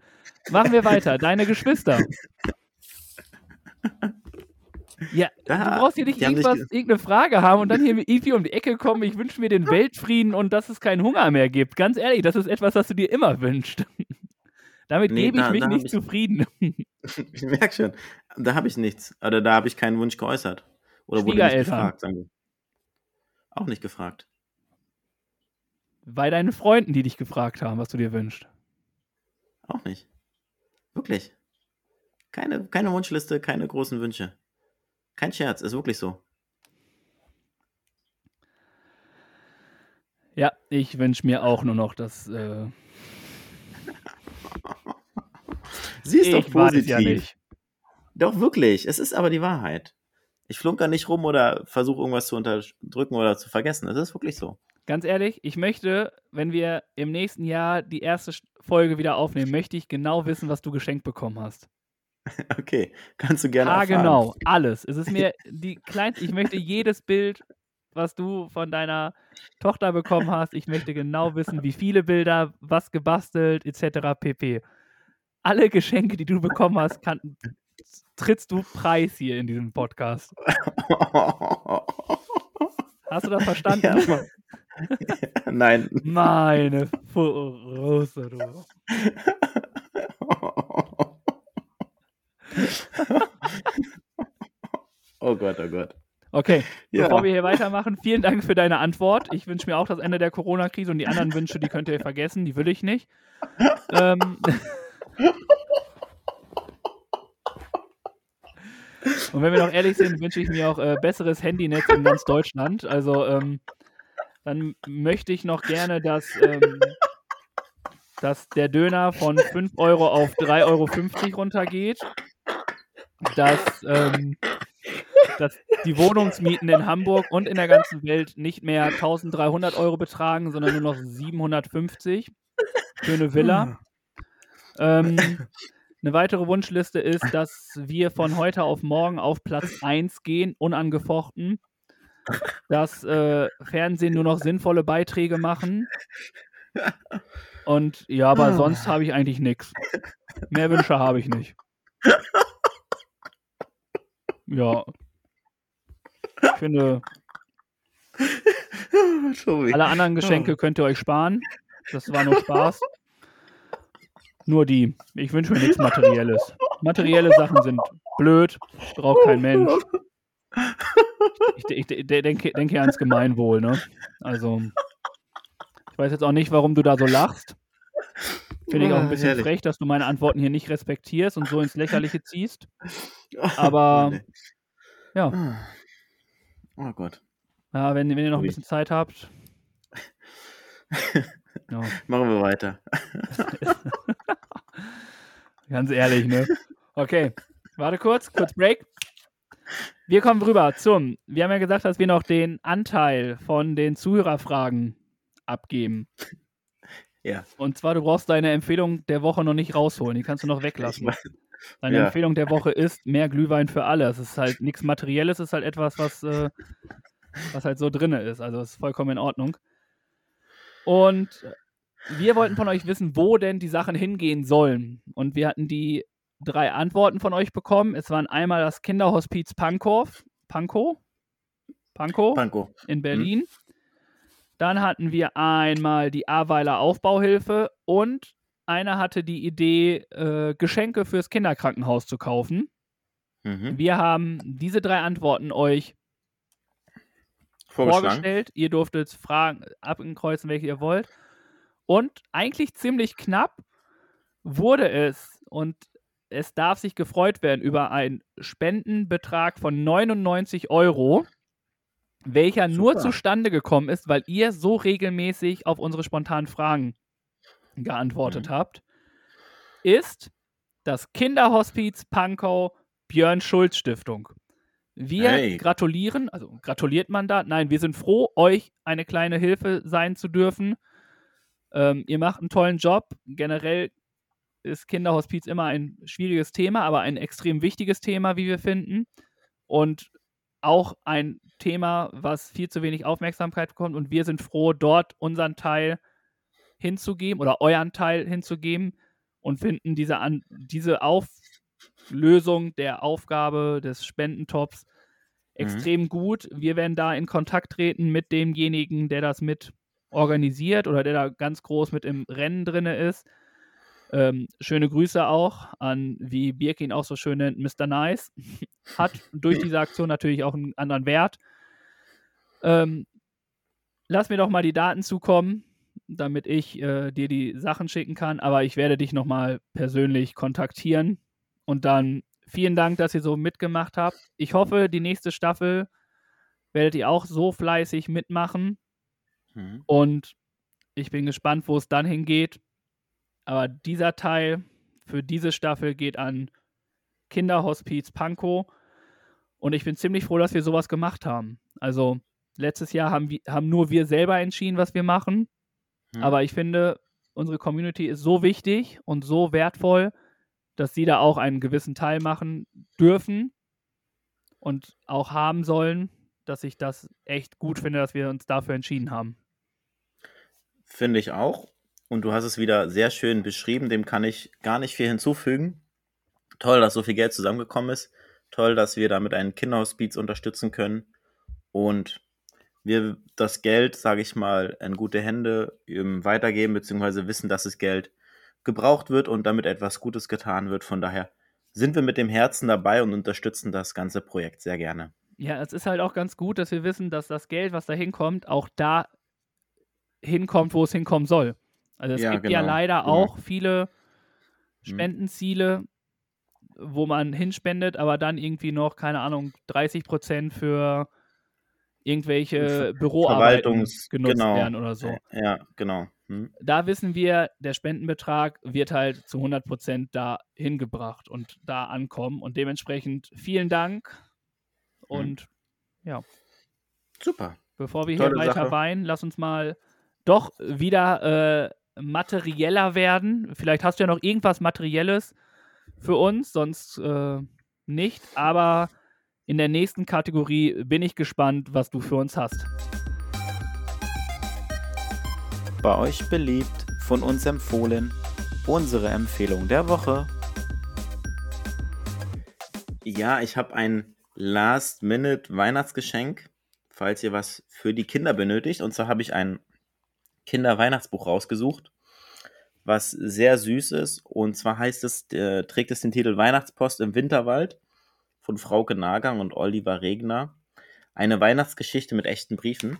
Machen wir weiter. Deine Geschwister. (laughs) Ja, Da- du brauchst hier nicht irgendwas, ge- irgendeine Frage haben und dann hier irgendwie um die Ecke kommen, ich wünsche mir den Weltfrieden und dass es keinen Hunger mehr gibt. Ganz ehrlich, das ist etwas, was du dir immer wünschst. (laughs) Damit Nee, gebe ich da- mich da nicht ich- zufrieden. (laughs) Ich merke schon. Da habe ich nichts. Oder da habe ich keinen Wunsch geäußert. Oder wurde nicht gefragt, wir. Auch nicht gefragt. Bei deinen Freunden, die dich gefragt haben, was du dir wünschst. Auch nicht. Wirklich. Keine, keine Wunschliste, keine großen Wünsche. Kein Scherz, ist wirklich so. Ja, ich wünsche mir auch nur noch, dass. Äh, (laughs) Sie ist doch positiv. ja nicht. Doch, wirklich. Es ist aber die Wahrheit. Ich flunker nicht rum oder versuche irgendwas zu unterdrücken oder zu vergessen. Es ist wirklich so. Ganz ehrlich, ich möchte, wenn wir im nächsten Jahr die erste Folge wieder aufnehmen, möchte ich genau wissen, was du geschenkt bekommen hast. (laughs) Okay, kannst du gerne Ah, erfahren. genau, alles. Es ist mir die kleinste, ich möchte jedes Bild, was du von deiner Tochter bekommen hast, ich möchte genau wissen, wie viele Bilder, was gebastelt, etc. pp. Alle Geschenke, die du bekommen hast, kann, trittst du preis hier in diesem Podcast. Hast du das verstanden? Ja. (laughs) Nein. Meine Fuße, du. (laughs) (laughs) oh Gott, oh Gott. Okay, Ja. bevor wir hier weitermachen, vielen Dank für deine Antwort. Ich wünsche mir auch das Ende der Corona-Krise und die anderen Wünsche, die könnt ihr vergessen, die will ich nicht. Ähm, (laughs) und wenn wir noch ehrlich sind, wünsche ich mir auch äh, besseres Handynetz in ganz Deutschland. Also ähm, dann möchte ich noch gerne, dass, ähm, dass der Döner von 5 Euro auf 3,50 Euro runtergeht. Dass ähm, dass die Wohnungsmieten in Hamburg und in der ganzen Welt nicht mehr 1300 Euro betragen, sondern nur noch 750 für eine Villa. Ähm, eine weitere Wunschliste ist, dass wir von heute auf morgen auf Platz 1 gehen, unangefochten. Dass äh, Fernsehen nur noch sinnvolle Beiträge machen. Und ja, aber sonst habe ich eigentlich nichts. Mehr Wünsche habe ich nicht. (laughs) Ja. Ich finde, alle anderen Geschenke könnt ihr euch sparen. Das war nur Spaß. Nur die. Ich wünsche mir nichts Materielles. Materielle Sachen sind blöd, braucht kein Mensch. Ich, ich, ich denke, denke ja ans Gemeinwohl, ne? Also, ich weiß jetzt auch nicht, warum du da so lachst. Finde ich auch ein Ah, bisschen herrlich. frech, dass du meine Antworten hier nicht respektierst und so ins Lächerliche ziehst. (laughs) Aber-. Ja, Oh Gott. ja wenn, wenn ihr noch ein bisschen Zeit habt. (laughs) Ja. Machen wir weiter. (laughs) Ganz ehrlich, ne? Okay, warte kurz, kurz Break. Wir kommen rüber zum, wir haben ja gesagt, dass wir noch den Anteil von den Zuhörerfragen abgeben. Ja. Und zwar, du brauchst deine Empfehlung der Woche noch nicht rausholen, die kannst du noch weglassen. Deine ja. Empfehlung der Woche ist mehr Glühwein für alle. Es ist halt nichts Materielles, es ist halt etwas, was, äh, was halt so drinne ist. Also es ist vollkommen in Ordnung. Und wir wollten von euch wissen, wo denn die Sachen hingehen sollen. Und wir hatten die drei Antworten von euch bekommen. Es waren einmal das Kinderhospiz Pankow, Pankow, Pankow Panko. in Berlin. Dann hatten wir einmal die Aweiler Aufbauhilfe und einer hatte die Idee, äh, Geschenke fürs Kinderkrankenhaus zu kaufen. Mhm. Wir haben diese drei Antworten euch vorgestellt. Ihr durftet Fragen abkreuzen, welche ihr wollt. Und eigentlich ziemlich knapp wurde es und es darf sich gefreut werden über einen Spendenbetrag von 99 Euro, welcher nur Super. zustande gekommen ist, weil ihr so regelmäßig auf unsere spontanen Fragen geantwortet Mhm. habt, ist das Kinderhospiz Pankow Björn Schulz Stiftung. Wir Hey. gratulieren, also gratuliert man da? Nein, wir sind froh, euch eine kleine Hilfe sein zu dürfen. Ähm, ihr macht einen tollen Job. Generell ist Kinderhospiz immer ein schwieriges Thema, aber ein extrem wichtiges Thema, wie wir finden. Und auch ein Thema, was viel zu wenig Aufmerksamkeit bekommt. Und wir sind froh, dort unseren Teil hinzugeben oder euren Teil hinzugeben und finden diese, An diese Auflösung der Aufgabe des Spendentops extrem gut. Wir werden da in Kontakt treten mit demjenigen, der das mit organisiert oder der da ganz groß mit im Rennen drin ist. Ähm, schöne Grüße auch an, wie Birk ihn auch so schön nennt, Mr. Nice. (laughs) Hat durch diese Aktion natürlich auch einen anderen Wert. Ähm, lass mir doch mal die Daten zukommen, damit ich äh, dir die Sachen schicken kann. Aber ich werde dich nochmal persönlich kontaktieren. Und dann vielen Dank, dass ihr so mitgemacht habt. Ich hoffe, die nächste Staffel werdet ihr auch so fleißig mitmachen. Mhm. Und ich bin gespannt, wo es dann hingeht. Aber dieser Teil für diese Staffel geht an Kinderhospiz Pankow. Und ich bin ziemlich froh, dass wir sowas gemacht haben. Also letztes Jahr haben, wir, haben nur wir selber entschieden, was wir machen. Mhm. Aber ich finde, unsere Community ist so wichtig und so wertvoll, dass sie da auch einen gewissen Teil machen dürfen und auch haben sollen, dass ich das echt gut finde, dass wir uns dafür entschieden haben. Finde ich auch. Und du hast es wieder sehr schön beschrieben. Dem kann ich gar nicht viel hinzufügen. Toll, dass so viel Geld zusammengekommen ist. Toll, dass wir damit einen Kinderhospiz unterstützen können. Und wir das Geld, sage ich mal, in gute Hände ähm, weitergeben, beziehungsweise wissen, dass das Geld gebraucht wird und damit etwas Gutes getan wird. Von daher sind wir mit dem Herzen dabei und unterstützen das ganze Projekt sehr gerne. Ja, es ist halt auch ganz gut, dass wir wissen, dass das Geld, was da hinkommt, auch da hinkommt, wo es hinkommen soll. Also es Ja, gibt ja genau, leider genau. auch viele Hm. Spendenziele, wo man hinspendet, aber dann irgendwie noch, keine Ahnung, 30 Prozent für irgendwelche Büroarbeiten genutzt genau. werden oder so. Ja, genau. Hm. Da wissen wir, der Spendenbetrag wird halt zu 100 Prozent da hingebracht und da ankommen. Und dementsprechend vielen Dank. Und Super. Bevor wir hier Tolle weiter Sache. weinen, lass uns mal doch wieder äh, materieller werden. Vielleicht hast du ja noch irgendwas Materielles für uns, sonst äh, nicht. Aber in der nächsten Kategorie bin ich gespannt, was du für uns hast. Bei euch beliebt, von uns empfohlen, unsere Empfehlung der Woche. Ja, ich habe ein Last-Minute-Weihnachtsgeschenk, falls ihr was für die Kinder benötigt. Und zwar habe ich ein Kinder-Weihnachtsbuch rausgesucht, was sehr süß ist. Und zwar heißt es, äh, trägt es den Titel Weihnachtspost im Winterwald von Frauke Nagang und Oliver Regner. Eine Weihnachtsgeschichte mit echten Briefen.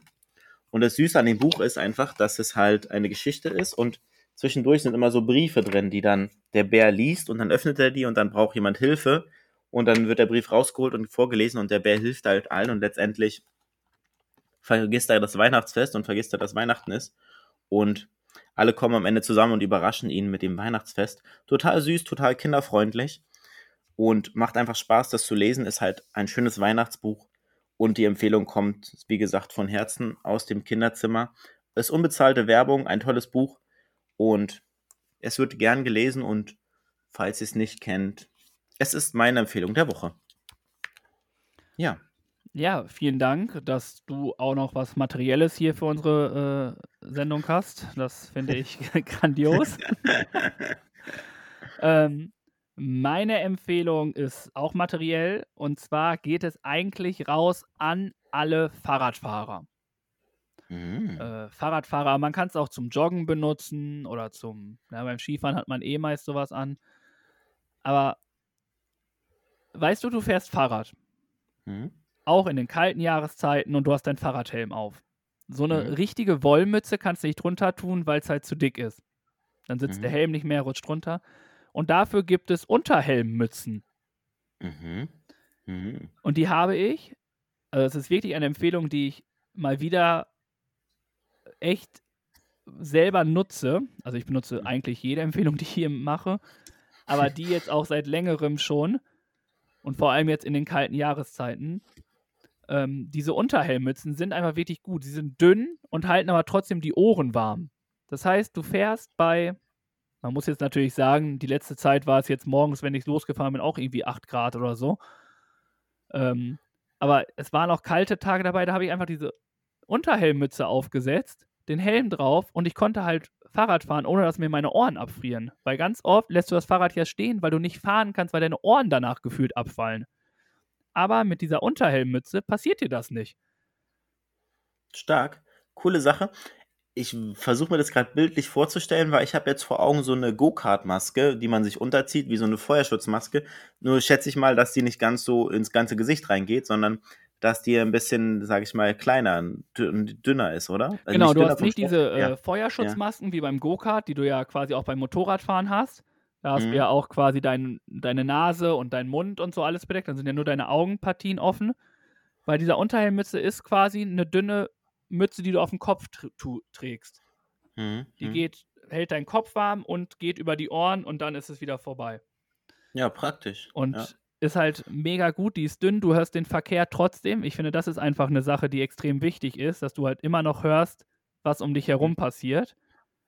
Und das Süße an dem Buch ist einfach, dass es halt eine Geschichte ist und zwischendurch sind immer so Briefe drin, die dann der Bär liest und dann öffnet er die und dann braucht jemand Hilfe und dann wird der Brief rausgeholt und vorgelesen und der Bär hilft halt allen und letztendlich vergisst er das Weihnachtsfest und vergisst er, dass Weihnachten ist und alle kommen am Ende zusammen und überraschen ihn mit dem Weihnachtsfest. Total süß, total kinderfreundlich und macht einfach Spaß, das zu lesen. Ist halt ein schönes Weihnachtsbuch und die Empfehlung kommt, wie gesagt, von Herzen aus dem Kinderzimmer. Ist unbezahlte Werbung, ein tolles Buch und es wird gern gelesen und falls ihr es nicht kennt, es ist meine Empfehlung der Woche. Ja, Ja, vielen Dank, dass du auch noch was Materielles hier für unsere äh, Sendung hast. Das finde ich (laughs) (laughs) grandios. (laughs) ähm, meine Empfehlung ist auch materiell und zwar geht es eigentlich raus an alle Fahrradfahrer. Mhm. Äh, Fahrradfahrer, man kann es auch zum Joggen benutzen oder zum, ja, beim Skifahren hat man eh meist sowas an. Aber weißt du, du fährst Fahrrad, Mhm. auch in den kalten Jahreszeiten und du hast deinen Fahrradhelm auf. So eine Mhm. richtige Wollmütze kannst du nicht drunter tun, weil es halt zu dick ist. Dann sitzt der Mhm. Helm nicht mehr, rutscht runter. Und dafür gibt es Unterhelmmützen. Mhm. Mhm. Und die habe ich. Also es ist wirklich eine Empfehlung, die ich mal wieder echt selber nutze, also ich benutze eigentlich jede Empfehlung, (laughs) die ich hier mache, aber (laughs) die jetzt auch seit längerem schon und vor allem jetzt in den kalten Jahreszeiten, ähm, diese Unterhelmmützen sind einfach wirklich gut. Sie sind dünn und halten aber trotzdem die Ohren warm. Das heißt, du fährst bei, man muss jetzt natürlich sagen, die letzte Zeit war es jetzt morgens, wenn ich losgefahren bin, auch irgendwie 8 Grad oder so. Ähm, aber es waren auch kalte Tage dabei, da habe ich einfach diese Unterhelmmütze aufgesetzt, den Helm drauf und ich konnte halt Fahrrad fahren, ohne dass mir meine Ohren abfrieren. Weil ganz oft lässt du das Fahrrad ja stehen, weil du nicht fahren kannst, weil deine Ohren danach gefühlt abfallen. Aber mit dieser Unterhelmmütze passiert dir das nicht. Stark. Coole Sache. Ich versuche mir das gerade bildlich vorzustellen, weil ich habe jetzt vor Augen so eine Go-Kart-Maske, die man sich unterzieht, wie so eine Feuerschutzmaske. Nur schätze ich mal, dass die nicht ganz so ins ganze Gesicht reingeht, sondern dass die ein bisschen, sage ich mal, kleiner und dünner ist, oder? Also genau, du hast nicht diese äh, ja. Feuerschutzmasken ja. wie beim Go-Kart, die du ja quasi auch beim Motorradfahren hast. Da hast mhm. du ja auch quasi dein, deine Nase und dein Mund und so alles bedeckt. Dann sind ja nur deine Augenpartien offen. Weil dieser Unterhelmmütze ist quasi eine dünne Mütze, die du auf dem Kopf trägst. Mhm. Die mhm. geht, hält deinen Kopf warm und geht über die Ohren und dann ist es wieder vorbei. Ja, praktisch. Und ja. ist halt mega gut, die ist dünn, du hörst den Verkehr trotzdem. Ich finde, das ist einfach eine Sache, die extrem wichtig ist, dass du halt immer noch hörst, was um dich herum mhm. passiert.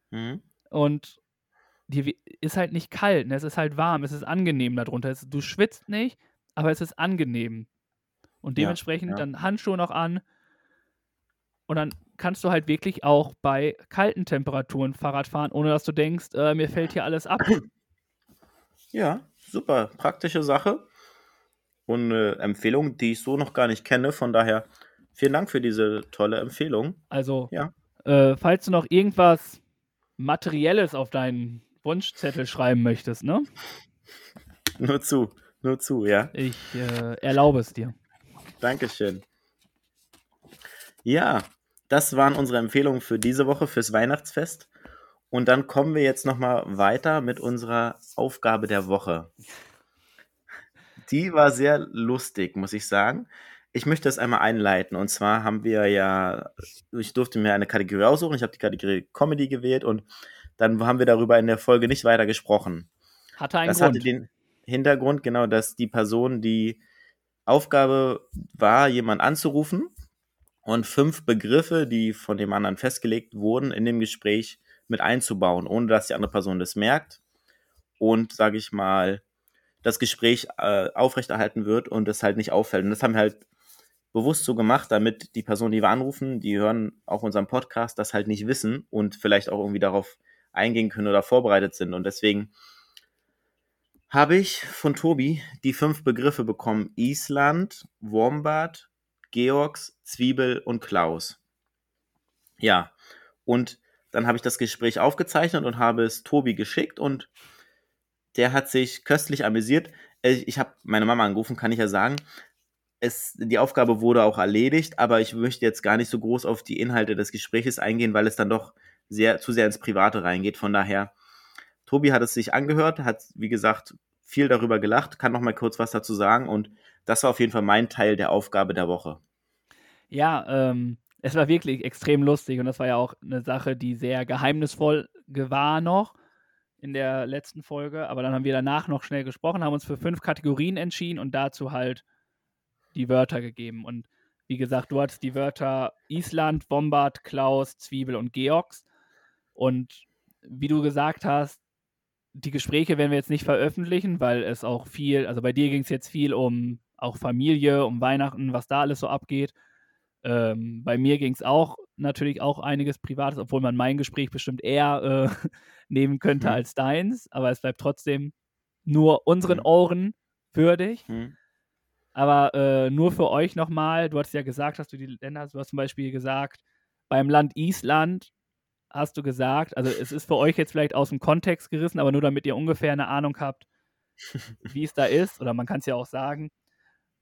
Mhm. Und die ist halt nicht kalt, ne? es ist halt warm, es ist angenehm darunter. Es, du schwitzt nicht, aber es ist angenehm. Und dementsprechend ja, ja. dann Handschuhe noch an. Und dann kannst du halt wirklich auch bei kalten Temperaturen Fahrrad fahren, ohne dass du denkst, äh, mir fällt hier alles ab. (clears throat) Ja, super. Praktische Sache. Und eine Empfehlung, die ich so noch gar nicht kenne. Von daher vielen Dank für diese tolle Empfehlung. Also, ja. äh, falls du noch irgendwas Materielles auf deinen Wunschzettel schreiben möchtest, ne? Nur zu, nur zu, ja. Ich äh, erlaube es dir. Dankeschön. Ja, das waren unsere Empfehlungen für diese Woche, fürs Weihnachtsfest. Und dann kommen wir jetzt nochmal weiter mit unserer Aufgabe der Woche. Die war sehr lustig, muss ich sagen. Ich möchte das einmal einleiten. Und zwar haben wir ja, ich durfte mir eine Kategorie aussuchen. Ich habe die Kategorie Comedy gewählt und dann haben wir darüber in der Folge nicht weiter gesprochen. Hatte einen das Grund. hatte den Hintergrund, genau, dass die Person, die Aufgabe war, jemand anzurufen und fünf Begriffe, die von dem anderen festgelegt wurden, in dem Gespräch mit einzubauen, ohne dass die andere Person das merkt und, sage ich mal, das Gespräch äh, aufrechterhalten wird und es halt nicht auffällt. Und das haben wir halt bewusst so gemacht, damit die Personen, die wir anrufen, die hören auch unseren Podcast, das halt nicht wissen und vielleicht auch irgendwie darauf eingehen können oder vorbereitet sind. Und deswegen habe ich von Tobi die fünf Begriffe bekommen. Island, Wombat, Georgs, Zwiebel und Klaus. Ja, und dann habe ich das Gespräch aufgezeichnet und habe es Tobi geschickt und der hat sich köstlich amüsiert. Äh, ich habe meine Mama angerufen, kann ich ja sagen. Es, die Aufgabe wurde auch erledigt, aber ich möchte jetzt gar nicht so groß auf die Inhalte des Gesprächs eingehen, weil es dann doch sehr, zu sehr ins Private reingeht. Von daher, Tobi hat es sich angehört, hat, wie gesagt, viel darüber gelacht, kann noch mal kurz was dazu sagen und das war auf jeden Fall mein Teil der Aufgabe der Woche. Ja, ähm, es war wirklich extrem lustig und das war ja auch eine Sache, die sehr geheimnisvoll war noch in der letzten Folge. Aber dann haben wir danach noch schnell gesprochen, haben uns für fünf Kategorien entschieden und dazu halt die Wörter gegeben. Und wie gesagt, du hattest die Wörter Island, Bombard, Klaus, Zwiebel und Georgs. Und wie du gesagt hast, die Gespräche werden wir jetzt nicht veröffentlichen, weil es auch viel, also bei dir ging es jetzt viel um auch Familie, um Weihnachten, was da alles so abgeht. Ähm, bei mir ging es auch natürlich auch einiges Privates, obwohl man mein Gespräch bestimmt eher äh, (laughs) nehmen könnte mhm. als deins, aber es bleibt trotzdem nur unseren mhm. Ohren würdig. Mhm. Aber äh, nur für euch nochmal, du hast ja gesagt, dass du die Länder, du hast zum Beispiel gesagt, beim Land Island hast du gesagt, also es ist für euch jetzt vielleicht aus dem Kontext gerissen, aber nur damit ihr ungefähr eine Ahnung habt, (laughs) wie es da ist, oder man kann es ja auch sagen,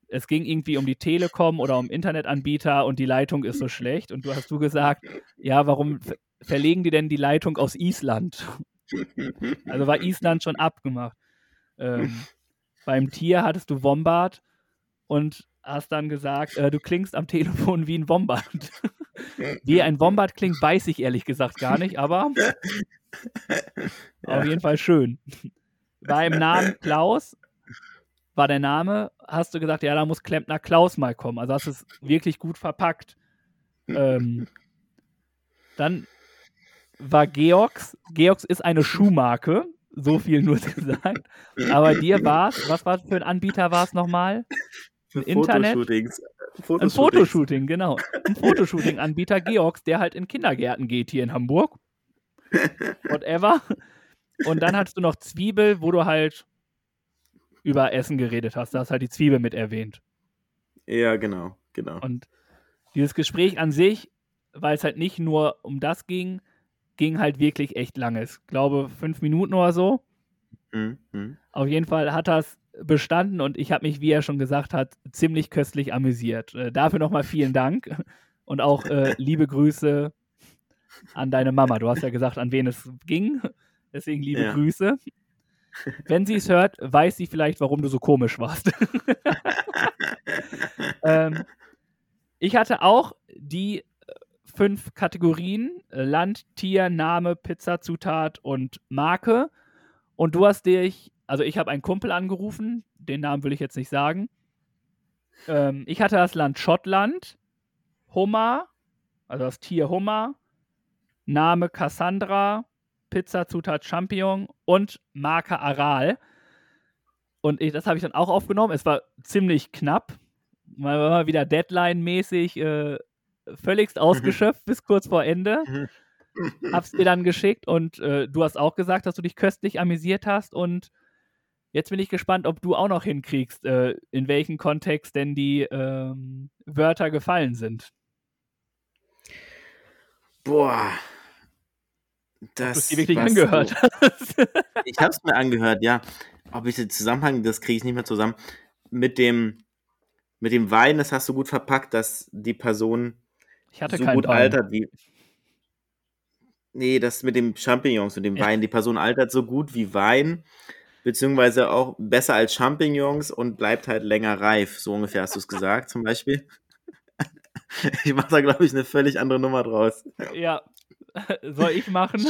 es ging irgendwie um die Telekom oder um Internetanbieter und die Leitung ist so schlecht. Und du hast du gesagt, ja, warum verlegen die denn die Leitung aus Island? (laughs) Also war Island schon abgemacht. Ähm, beim Tier hattest du Wombat und hast dann gesagt, äh, du klingst am Telefon wie ein Wombat. (laughs) Wie ein Wombat klingt, weiß ich ehrlich gesagt gar nicht, aber (laughs) auf jeden Fall schön. Beim Namen Klaus war der Name, hast du gesagt, ja, da muss Klempner Klaus mal kommen. Also hast du es wirklich gut verpackt. Ähm, dann war Georgs. Georgs ist eine Schuhmarke. So viel nur (laughs) gesagt. Aber dir war es, was war für ein Anbieter war es nochmal? Für Internet? Fotoshootings. Ein Fotoshooting, genau. Ein (laughs) Fotoshooting-Anbieter Georgs, der halt in Kindergärten geht hier in Hamburg. (laughs) Whatever. Und dann hattest du noch Zwiebel, wo du halt über Essen geredet hast. Da hast halt die Zwiebel mit erwähnt. Ja, genau, genau. Und dieses Gespräch an sich, weil es halt nicht nur um das ging, ging halt wirklich echt lange. Ich glaube, fünf Minuten oder so. Mhm, mhm. Auf jeden Fall hat das bestanden und ich habe mich, wie er schon gesagt hat, ziemlich köstlich amüsiert. Äh, dafür nochmal vielen Dank und auch äh, (laughs) liebe Grüße an deine Mama. Du hast ja gesagt, an wen es ging. Deswegen liebe Ja. Grüße. Wenn sie es hört, weiß sie vielleicht, warum du so komisch warst. (laughs) ähm, ich hatte auch die äh, fünf Kategorien: äh, Land, Tier, Name, Pizza, Zutat und Marke. Und du hast dich, also ich habe einen Kumpel angerufen, den Namen will ich jetzt nicht sagen. Ähm, ich hatte das Land Schottland, Hummer, also das Tier Hummer, Name Cassandra, Pizza, Zutat Champignon und Marke Aral. Und ich, das habe ich dann auch aufgenommen. Es war ziemlich knapp. Mal, mal wieder Deadline-mäßig äh, völligst (laughs) ausgeschöpft bis kurz vor Ende. (laughs) Hab's dir dann geschickt und äh, du hast auch gesagt, dass du dich köstlich amüsiert hast. Und jetzt bin ich gespannt, ob du auch noch hinkriegst, äh, in welchem Kontext denn die ähm, Wörter gefallen sind. Boah. Ob du Das dir wirklich was angehört hast. (laughs) Ich habe es mir angehört, ja. Ob ich den Zusammenhang, das kriege ich nicht mehr zusammen. Mit dem, mit dem Wein, das hast du gut verpackt, dass die Person Ich hatte so gut Wein. altert wie. Nee, das mit dem Champignons und dem Ja. Wein. Die Person altert so gut wie Wein, beziehungsweise auch besser als Champignons und bleibt halt länger reif. So ungefähr hast du es (laughs) gesagt, zum Beispiel. (laughs) Ich mache da, glaube ich, eine völlig andere Nummer draus. Ja. (laughs) Soll ich machen?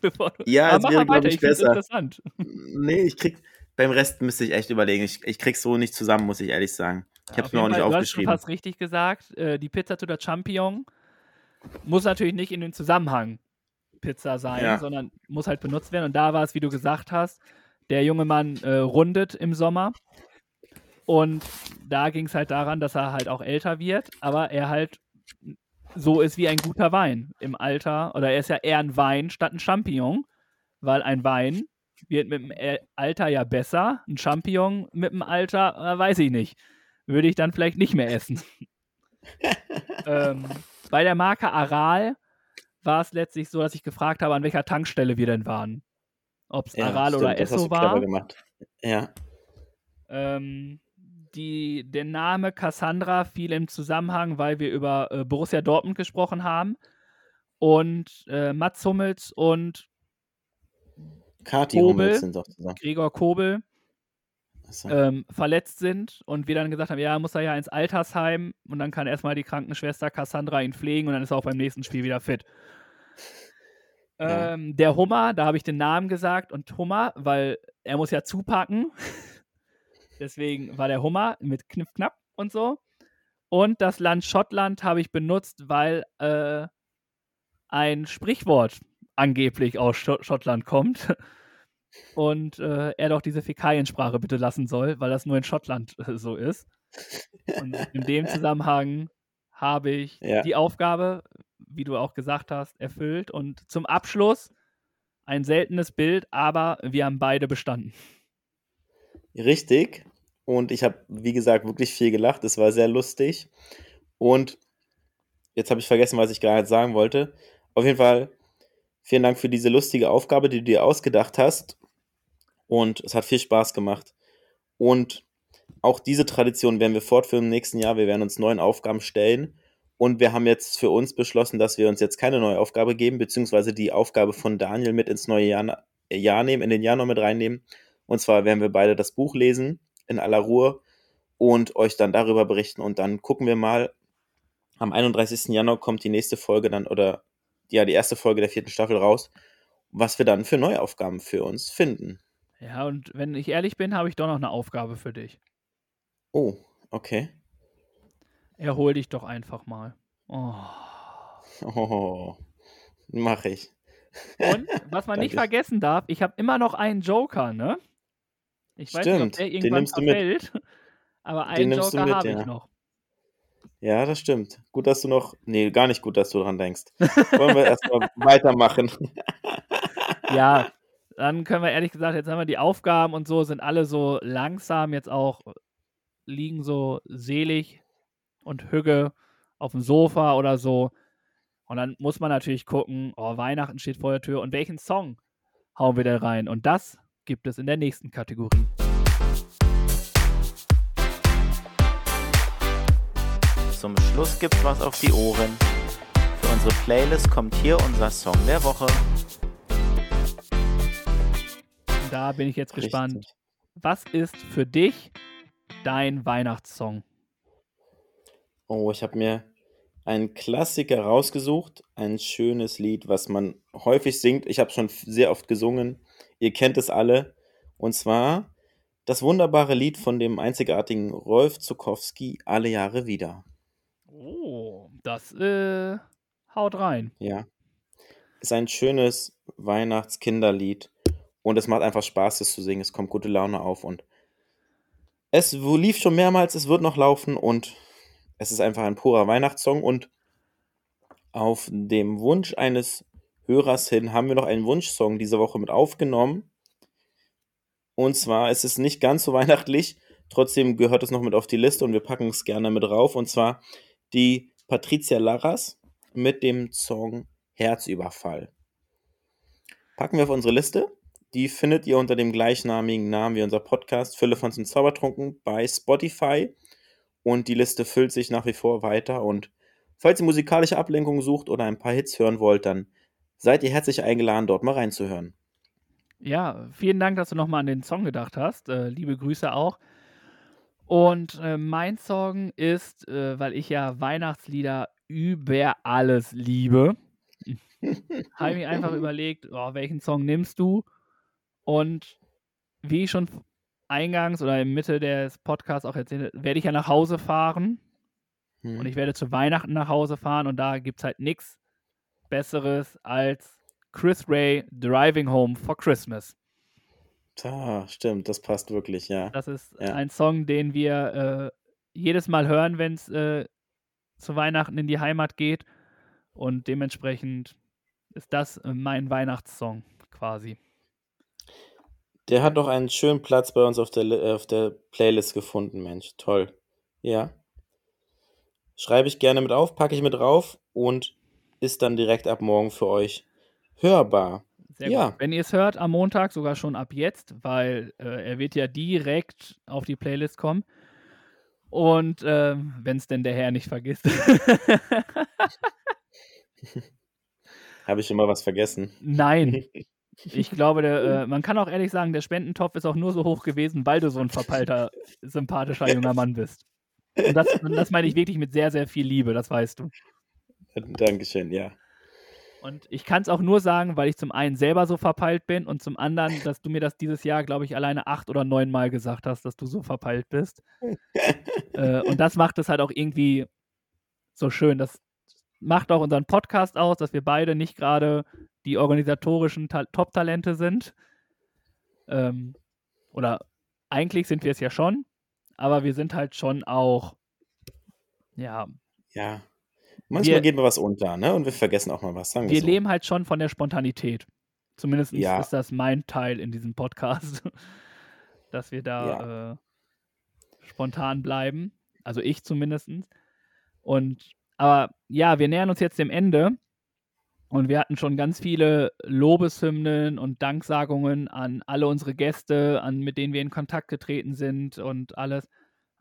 Bevor du... Ja, es wäre, mal glaube ich, ich besser. interessant. Nee, ich krieg. Beim Rest müsste ich echt überlegen. Ich, ich krieg's so nicht zusammen, muss ich ehrlich sagen. Ich habe Auf es mir auch jeden nicht Fall, Du hast aufgeschrieben. richtig gesagt. Äh, die Pizza to der Champignon muss natürlich nicht in den Zusammenhang Pizza sein, Ja. sondern muss halt benutzt werden. Und da war es, wie du gesagt hast, der junge Mann äh, rundet im Sommer. Und da ging es halt daran, dass er halt auch älter wird, aber er halt so ist wie ein guter Wein im Alter. Oder er ist ja eher ein Wein statt ein Champignon, weil ein Wein wird mit dem Ä- Alter ja besser. Ein Champignon mit dem Alter, äh, weiß ich nicht. Würde ich dann vielleicht nicht mehr essen. (laughs) ähm, bei der Marke Aral war es letztlich so, dass ich gefragt habe, an welcher Tankstelle wir denn waren. Ob es Ja, Aral stimmt, oder Esso war. Ja. Ähm, die, der Name Cassandra fiel im Zusammenhang, weil wir über äh, Borussia Dortmund gesprochen haben. Und äh, Mats Hummels und Kati Kobel. Hummels sind zusammen. Gregor Kobel ähm, verletzt sind und wir dann gesagt haben, ja, muss er ja ins Altersheim und dann kann erstmal die Krankenschwester Cassandra ihn pflegen und dann ist er auch beim nächsten Spiel wieder fit. Ja. Ähm, der Hummer, da habe ich den Namen gesagt und Hummer, weil er muss ja zupacken. (laughs) Deswegen war der Hummer mit Kniff knapp und so. Und das Land Schottland habe ich benutzt, weil äh, ein Sprichwort angeblich aus Scho- Schottland kommt. (laughs) Und äh, er doch diese Fäkaliensprache bitte lassen soll, weil das nur in Schottland äh, so ist. Und in dem (laughs) Zusammenhang habe ich Ja. die Aufgabe, wie du auch gesagt hast, erfüllt. Und zum Abschluss ein seltenes Bild, aber wir haben beide bestanden. Richtig. Und ich habe, wie gesagt, wirklich viel gelacht. Es war sehr lustig. Und jetzt habe ich vergessen, was ich gerade sagen wollte. Auf jeden Fall vielen Dank für diese lustige Aufgabe, die du dir ausgedacht hast. Und es hat viel Spaß gemacht. Und auch diese Tradition werden wir fortführen im nächsten Jahr. Wir werden uns neuen Aufgaben stellen. Und wir haben jetzt für uns beschlossen, dass wir uns jetzt keine neue Aufgabe geben, beziehungsweise die Aufgabe von Daniel mit ins neue Jahr, Jahr nehmen, in den Januar mit reinnehmen. Und zwar werden wir beide das Buch lesen in aller Ruhe und euch dann darüber berichten und dann gucken wir mal, am 31. Januar kommt die nächste Folge dann oder ja, die erste Folge der vierten Staffel raus, was wir dann für Neuaufgaben für uns finden. Ja, und wenn ich ehrlich bin, habe ich doch noch eine Aufgabe für dich. Oh, okay. Erhol dich doch einfach mal. Oh. Oh, mach ich. Und was man (laughs) nicht vergessen darf, ich habe immer noch einen Joker, ne? Ich weiß nicht, ob Stimmt, der den irgendwann nimmst du mit. verfällt, (laughs) aber einen Joker habe ich ja. noch. Ja, das stimmt. Gut, dass du noch. Nee, gar nicht gut, dass du dran denkst. Wollen wir erstmal (laughs) weitermachen? Ja, dann können wir ehrlich gesagt, jetzt haben wir die Aufgaben und so, sind alle so langsam jetzt auch, liegen so selig und hügge auf dem Sofa oder so. Und dann muss man natürlich gucken, oh, Weihnachten steht vor der Tür und welchen Song hauen wir da rein? Und das gibt es in der nächsten Kategorie. Zum Schluss gibt's was auf die Ohren. Für unsere Playlist kommt hier unser Song der Woche. Da bin ich jetzt gespannt. Richtig. Was ist für dich dein Weihnachtssong? Oh, ich habe mir einen Klassiker rausgesucht. Ein schönes Lied, was man häufig singt. Ich habe schon sehr oft gesungen. Ihr kennt es alle. Und zwar das wunderbare Lied von dem einzigartigen Rolf Zukowski, Alle Jahre wieder. Oh, das äh, haut rein. Ja. Ist ein schönes Weihnachtskinderlied. Und es macht einfach Spaß, es zu singen. Es kommt gute Laune auf. Und es lief schon mehrmals, es wird noch laufen. Und es ist einfach ein purer Weihnachtssong. Und auf dem Wunsch eines Hörers hin haben wir noch einen Wunschsong diese Woche mit aufgenommen. Und zwar ist es nicht ganz so (laughs) weihnachtlich, trotzdem gehört es noch mit auf die Liste und wir packen es gerne mit rauf. Und zwar die Patricia Larras mit dem Song Herzüberfall. Packen wir auf unsere Liste. Die findet ihr unter dem gleichnamigen Namen wie unser Podcast Fülle von und Zaubertrunken bei Spotify. Und die Liste füllt sich nach wie vor weiter. Und falls ihr musikalische Ablenkung sucht oder ein paar Hits hören wollt, dann seid ihr herzlich eingeladen, dort mal reinzuhören. Ja, vielen Dank, dass du nochmal an den Song gedacht hast. Äh, liebe Grüße auch. Und äh, mein Song ist, äh, weil ich ja Weihnachtslieder über alles liebe, (laughs) habe ich mir einfach überlegt, oh, welchen Song nimmst du? Und wie ich schon eingangs oder in Mitte des Podcasts auch erzählt, werde ich ja nach Hause fahren Hm. und ich werde zu Weihnachten nach Hause fahren und da gibt es halt nichts Besseres als Chris Ray Driving Home for Christmas. Ah, stimmt, das passt wirklich, ja. Das ist Ja. ein Song, den wir äh, jedes Mal hören, wenn es äh, zu Weihnachten in die Heimat geht. Und dementsprechend ist das mein Weihnachtssong quasi. Der hat doch einen schönen Platz bei uns auf der, Li- äh, auf der Playlist gefunden, Mensch. Toll. Ja. Schreibe ich gerne mit auf, packe ich mit drauf und ist dann direkt ab morgen für euch hörbar. Sehr Ja. gut. Wenn ihr es hört, am Montag sogar schon ab jetzt, weil äh, er wird ja direkt auf die Playlist kommen. Und ähm, wenn es denn der Herr nicht vergisst. (laughs) Habe ich schon mal was vergessen? Nein. (laughs) Ich glaube, der, äh, man kann auch ehrlich sagen, der Spendentopf ist auch nur so hoch gewesen, weil du so ein verpeilter, sympathischer junger Mann bist. Und das, das meine ich wirklich mit sehr, sehr viel Liebe, das weißt du. Dankeschön, ja. Und ich kann es auch nur sagen, weil ich zum einen selber so verpeilt bin und zum anderen, dass du mir das dieses Jahr, glaube ich, alleine acht oder neun Mal gesagt hast, dass du so verpeilt bist. (laughs) äh, und das macht es halt auch irgendwie so schön. Das macht auch unseren Podcast aus, dass wir beide nicht gerade die organisatorischen Ta Top-Talente sind. Ähm, oder eigentlich sind wir es ja schon, aber wir sind halt schon auch, ja, Ja. Manchmal Wir- geht mir was unter, ne? Und wir vergessen auch mal was. Sagen wir so. leben halt schon von der Spontanität. Zumindest Ja. ist das mein Teil in diesem Podcast, (laughs) dass wir da äh, spontan bleiben. Also ich zumindest. Und aber ja, wir nähern uns jetzt dem Ende und wir hatten schon ganz viele Lobeshymnen und Danksagungen an alle unsere Gäste, an mit denen wir in Kontakt getreten sind und alles.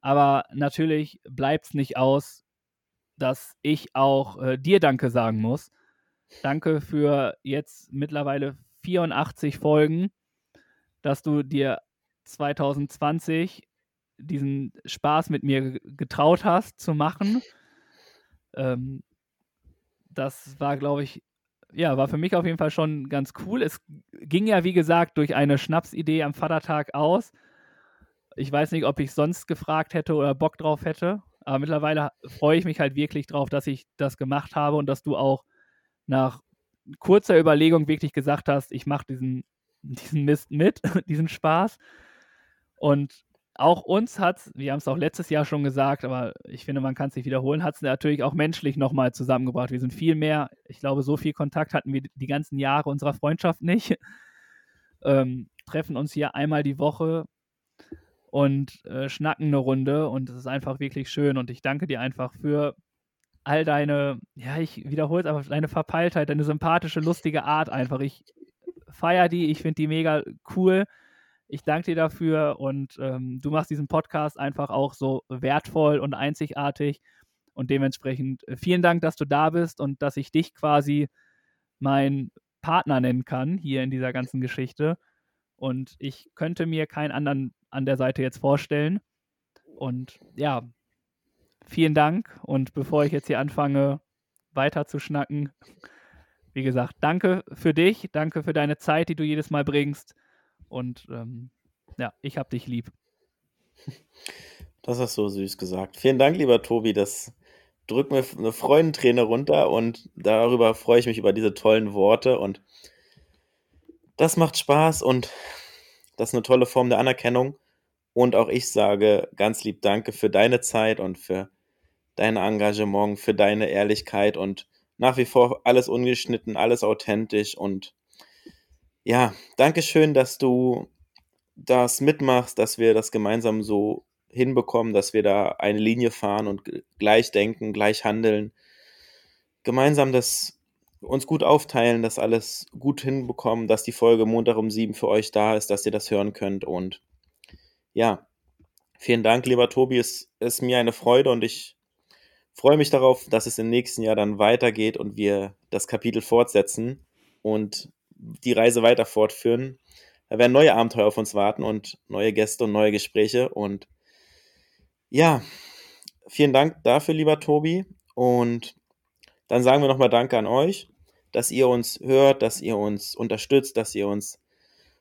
Aber natürlich bleibt es nicht aus, dass ich auch äh, dir Danke sagen muss. Danke für jetzt mittlerweile 84 Folgen, dass du dir 2020 diesen Spaß mit mir ge- getraut hast zu machen. Ähm, das war, glaube ich, ja, war für mich auf jeden Fall schon ganz cool. Es ging ja, wie gesagt, durch eine Schnapsidee am Vatertag aus. Ich weiß nicht, ob ich sonst gefragt hätte oder Bock drauf hätte, aber mittlerweile freue ich mich halt wirklich drauf, dass ich das gemacht habe und dass du auch nach kurzer Überlegung wirklich gesagt hast, ich mache diesen, (laughs) diesen Mist mit, (laughs) diesen Spaß. Und auch uns hat wir haben es auch letztes Jahr schon gesagt, aber ich finde, man kann es nicht wiederholen, hat es natürlich auch menschlich nochmal zusammengebracht. Wir sind viel mehr, ich glaube, so viel Kontakt hatten wir die ganzen Jahre unserer Freundschaft nicht. (laughs) Ähm, treffen uns hier einmal die Woche und äh, schnacken eine Runde und es ist einfach wirklich schön und ich danke dir einfach für all deine, ja, ich wiederhole es aber, deine Verpeiltheit, deine sympathische, lustige Art einfach. Ich feiere die, ich finde die mega cool ich danke dir dafür und ähm, du machst diesen Podcast einfach auch so wertvoll und einzigartig. Und dementsprechend äh, vielen Dank, dass du da bist und dass ich dich quasi mein Partner nennen kann hier in dieser ganzen Geschichte. Und ich könnte mir keinen anderen an der Seite jetzt vorstellen. Und ja, vielen Dank. Und bevor ich jetzt hier anfange, weiter zu schnacken, wie gesagt, danke für dich, danke für deine Zeit, die du jedes Mal bringst. Und ähm, ja, ich hab dich lieb. (laughs) Das hast du so süß gesagt. Vielen Dank, lieber Tobi. Das drückt mir eine Freudenträne runter und darüber freue ich mich über diese tollen Worte. Und das macht Spaß und das ist eine tolle Form der Anerkennung. Und auch ich sage ganz lieb Danke für deine Zeit und für dein Engagement, für deine Ehrlichkeit und nach wie vor alles ungeschnitten, alles authentisch und ja, danke schön, dass du das mitmachst, dass wir das gemeinsam so hinbekommen, dass wir da eine Linie fahren und gleich denken, gleich handeln. Gemeinsam das uns gut aufteilen, das alles gut hinbekommen, dass die Folge Montag um sieben für euch da ist, dass ihr das hören könnt. Und ja, vielen Dank, lieber Tobi. Es ist mir eine Freude und ich freue mich darauf, dass es im nächsten Jahr dann weitergeht und wir das Kapitel fortsetzen und die Reise weiter fortführen. Da werden neue Abenteuer auf uns warten und neue Gäste und neue Gespräche. Und ja, vielen Dank dafür, lieber Tobi. Und dann sagen wir nochmal Danke an euch, dass ihr uns hört, dass ihr uns unterstützt, dass ihr uns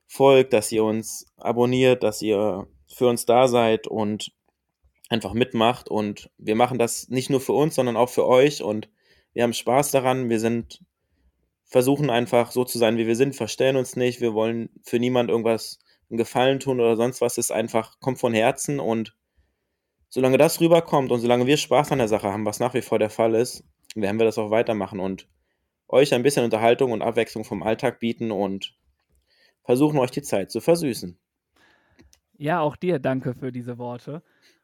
folgt, dass ihr uns abonniert, dass ihr für uns da seid und einfach mitmacht. Und wir machen das nicht nur für uns, sondern auch für euch. Und wir haben Spaß daran. Wir sind versuchen einfach so zu sein, wie wir sind, verstellen uns nicht, wir wollen für niemand irgendwas einen Gefallen tun oder sonst was, ist einfach, kommt von Herzen und solange das rüberkommt und solange wir Spaß an der Sache haben, was nach wie vor der Fall ist, werden wir das auch weitermachen und euch ein bisschen Unterhaltung und Abwechslung vom Alltag bieten und versuchen euch die Zeit zu versüßen. Ja, auch dir danke für diese Worte.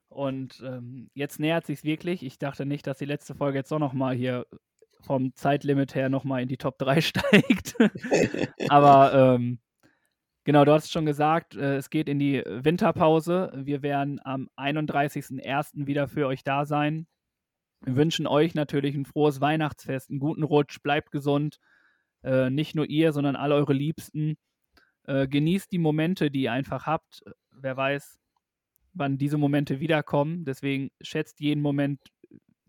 Und ähm, jetzt nähert sich wirklich. Ich dachte nicht, dass die letzte Folge jetzt auch noch mal hier vom Zeitlimit her nochmal in die Top 3 (laughs) steigt. Aber ähm, genau, du hast es schon gesagt, äh, es geht in die Winterpause. Wir werden am 31.01. wieder für euch da sein. Wir wünschen euch natürlich ein frohes Weihnachtsfest, einen guten Rutsch, bleibt gesund. Äh, nicht nur ihr, sondern alle eure Liebsten. Äh, genießt die Momente, die ihr einfach habt. Wer weiß, wann diese Momente wiederkommen. Deswegen schätzt jeden Moment,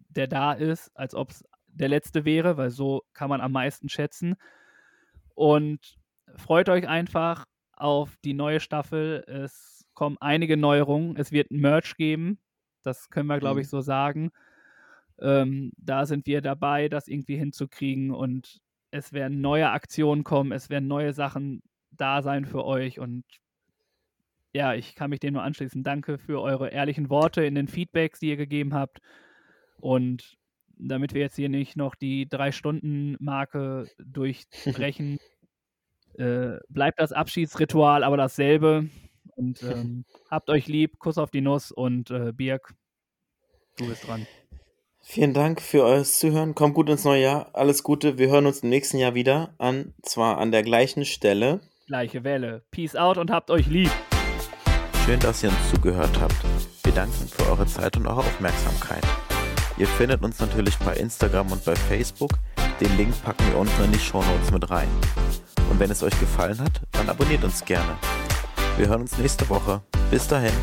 der da ist, als ob es der letzte wäre, weil so kann man am meisten schätzen. Und freut euch einfach auf die neue Staffel. Es kommen einige Neuerungen. Es wird ein Merch geben. Das können wir, glaube ich, mhm. so sagen. Ähm, da sind wir dabei, das irgendwie hinzukriegen. Und es werden neue Aktionen kommen. Es werden neue Sachen da sein für euch. Und ja, ich kann mich dem nur anschließen. Danke für eure ehrlichen Worte in den Feedbacks, die ihr gegeben habt. Und damit wir jetzt hier nicht noch die Drei-Stunden-Marke durchbrechen, (laughs) äh, bleibt das Abschiedsritual aber dasselbe. Und (laughs) ähm, habt euch lieb, Kuss auf die Nuss und äh, Birg, du bist dran. Vielen Dank für euer Zuhören. Kommt gut ins neue Jahr. Alles Gute. Wir hören uns im nächsten Jahr wieder an, zwar an der gleichen Stelle. Gleiche Welle. Peace out und habt euch lieb. Schön, dass ihr uns zugehört habt. Wir danken für eure Zeit und eure Aufmerksamkeit. Ihr findet uns natürlich bei Instagram und bei Facebook. Den Link packen wir unten in die Show Notes mit rein. Und wenn es euch gefallen hat, dann abonniert uns gerne. Wir hören uns nächste Woche. Bis dahin.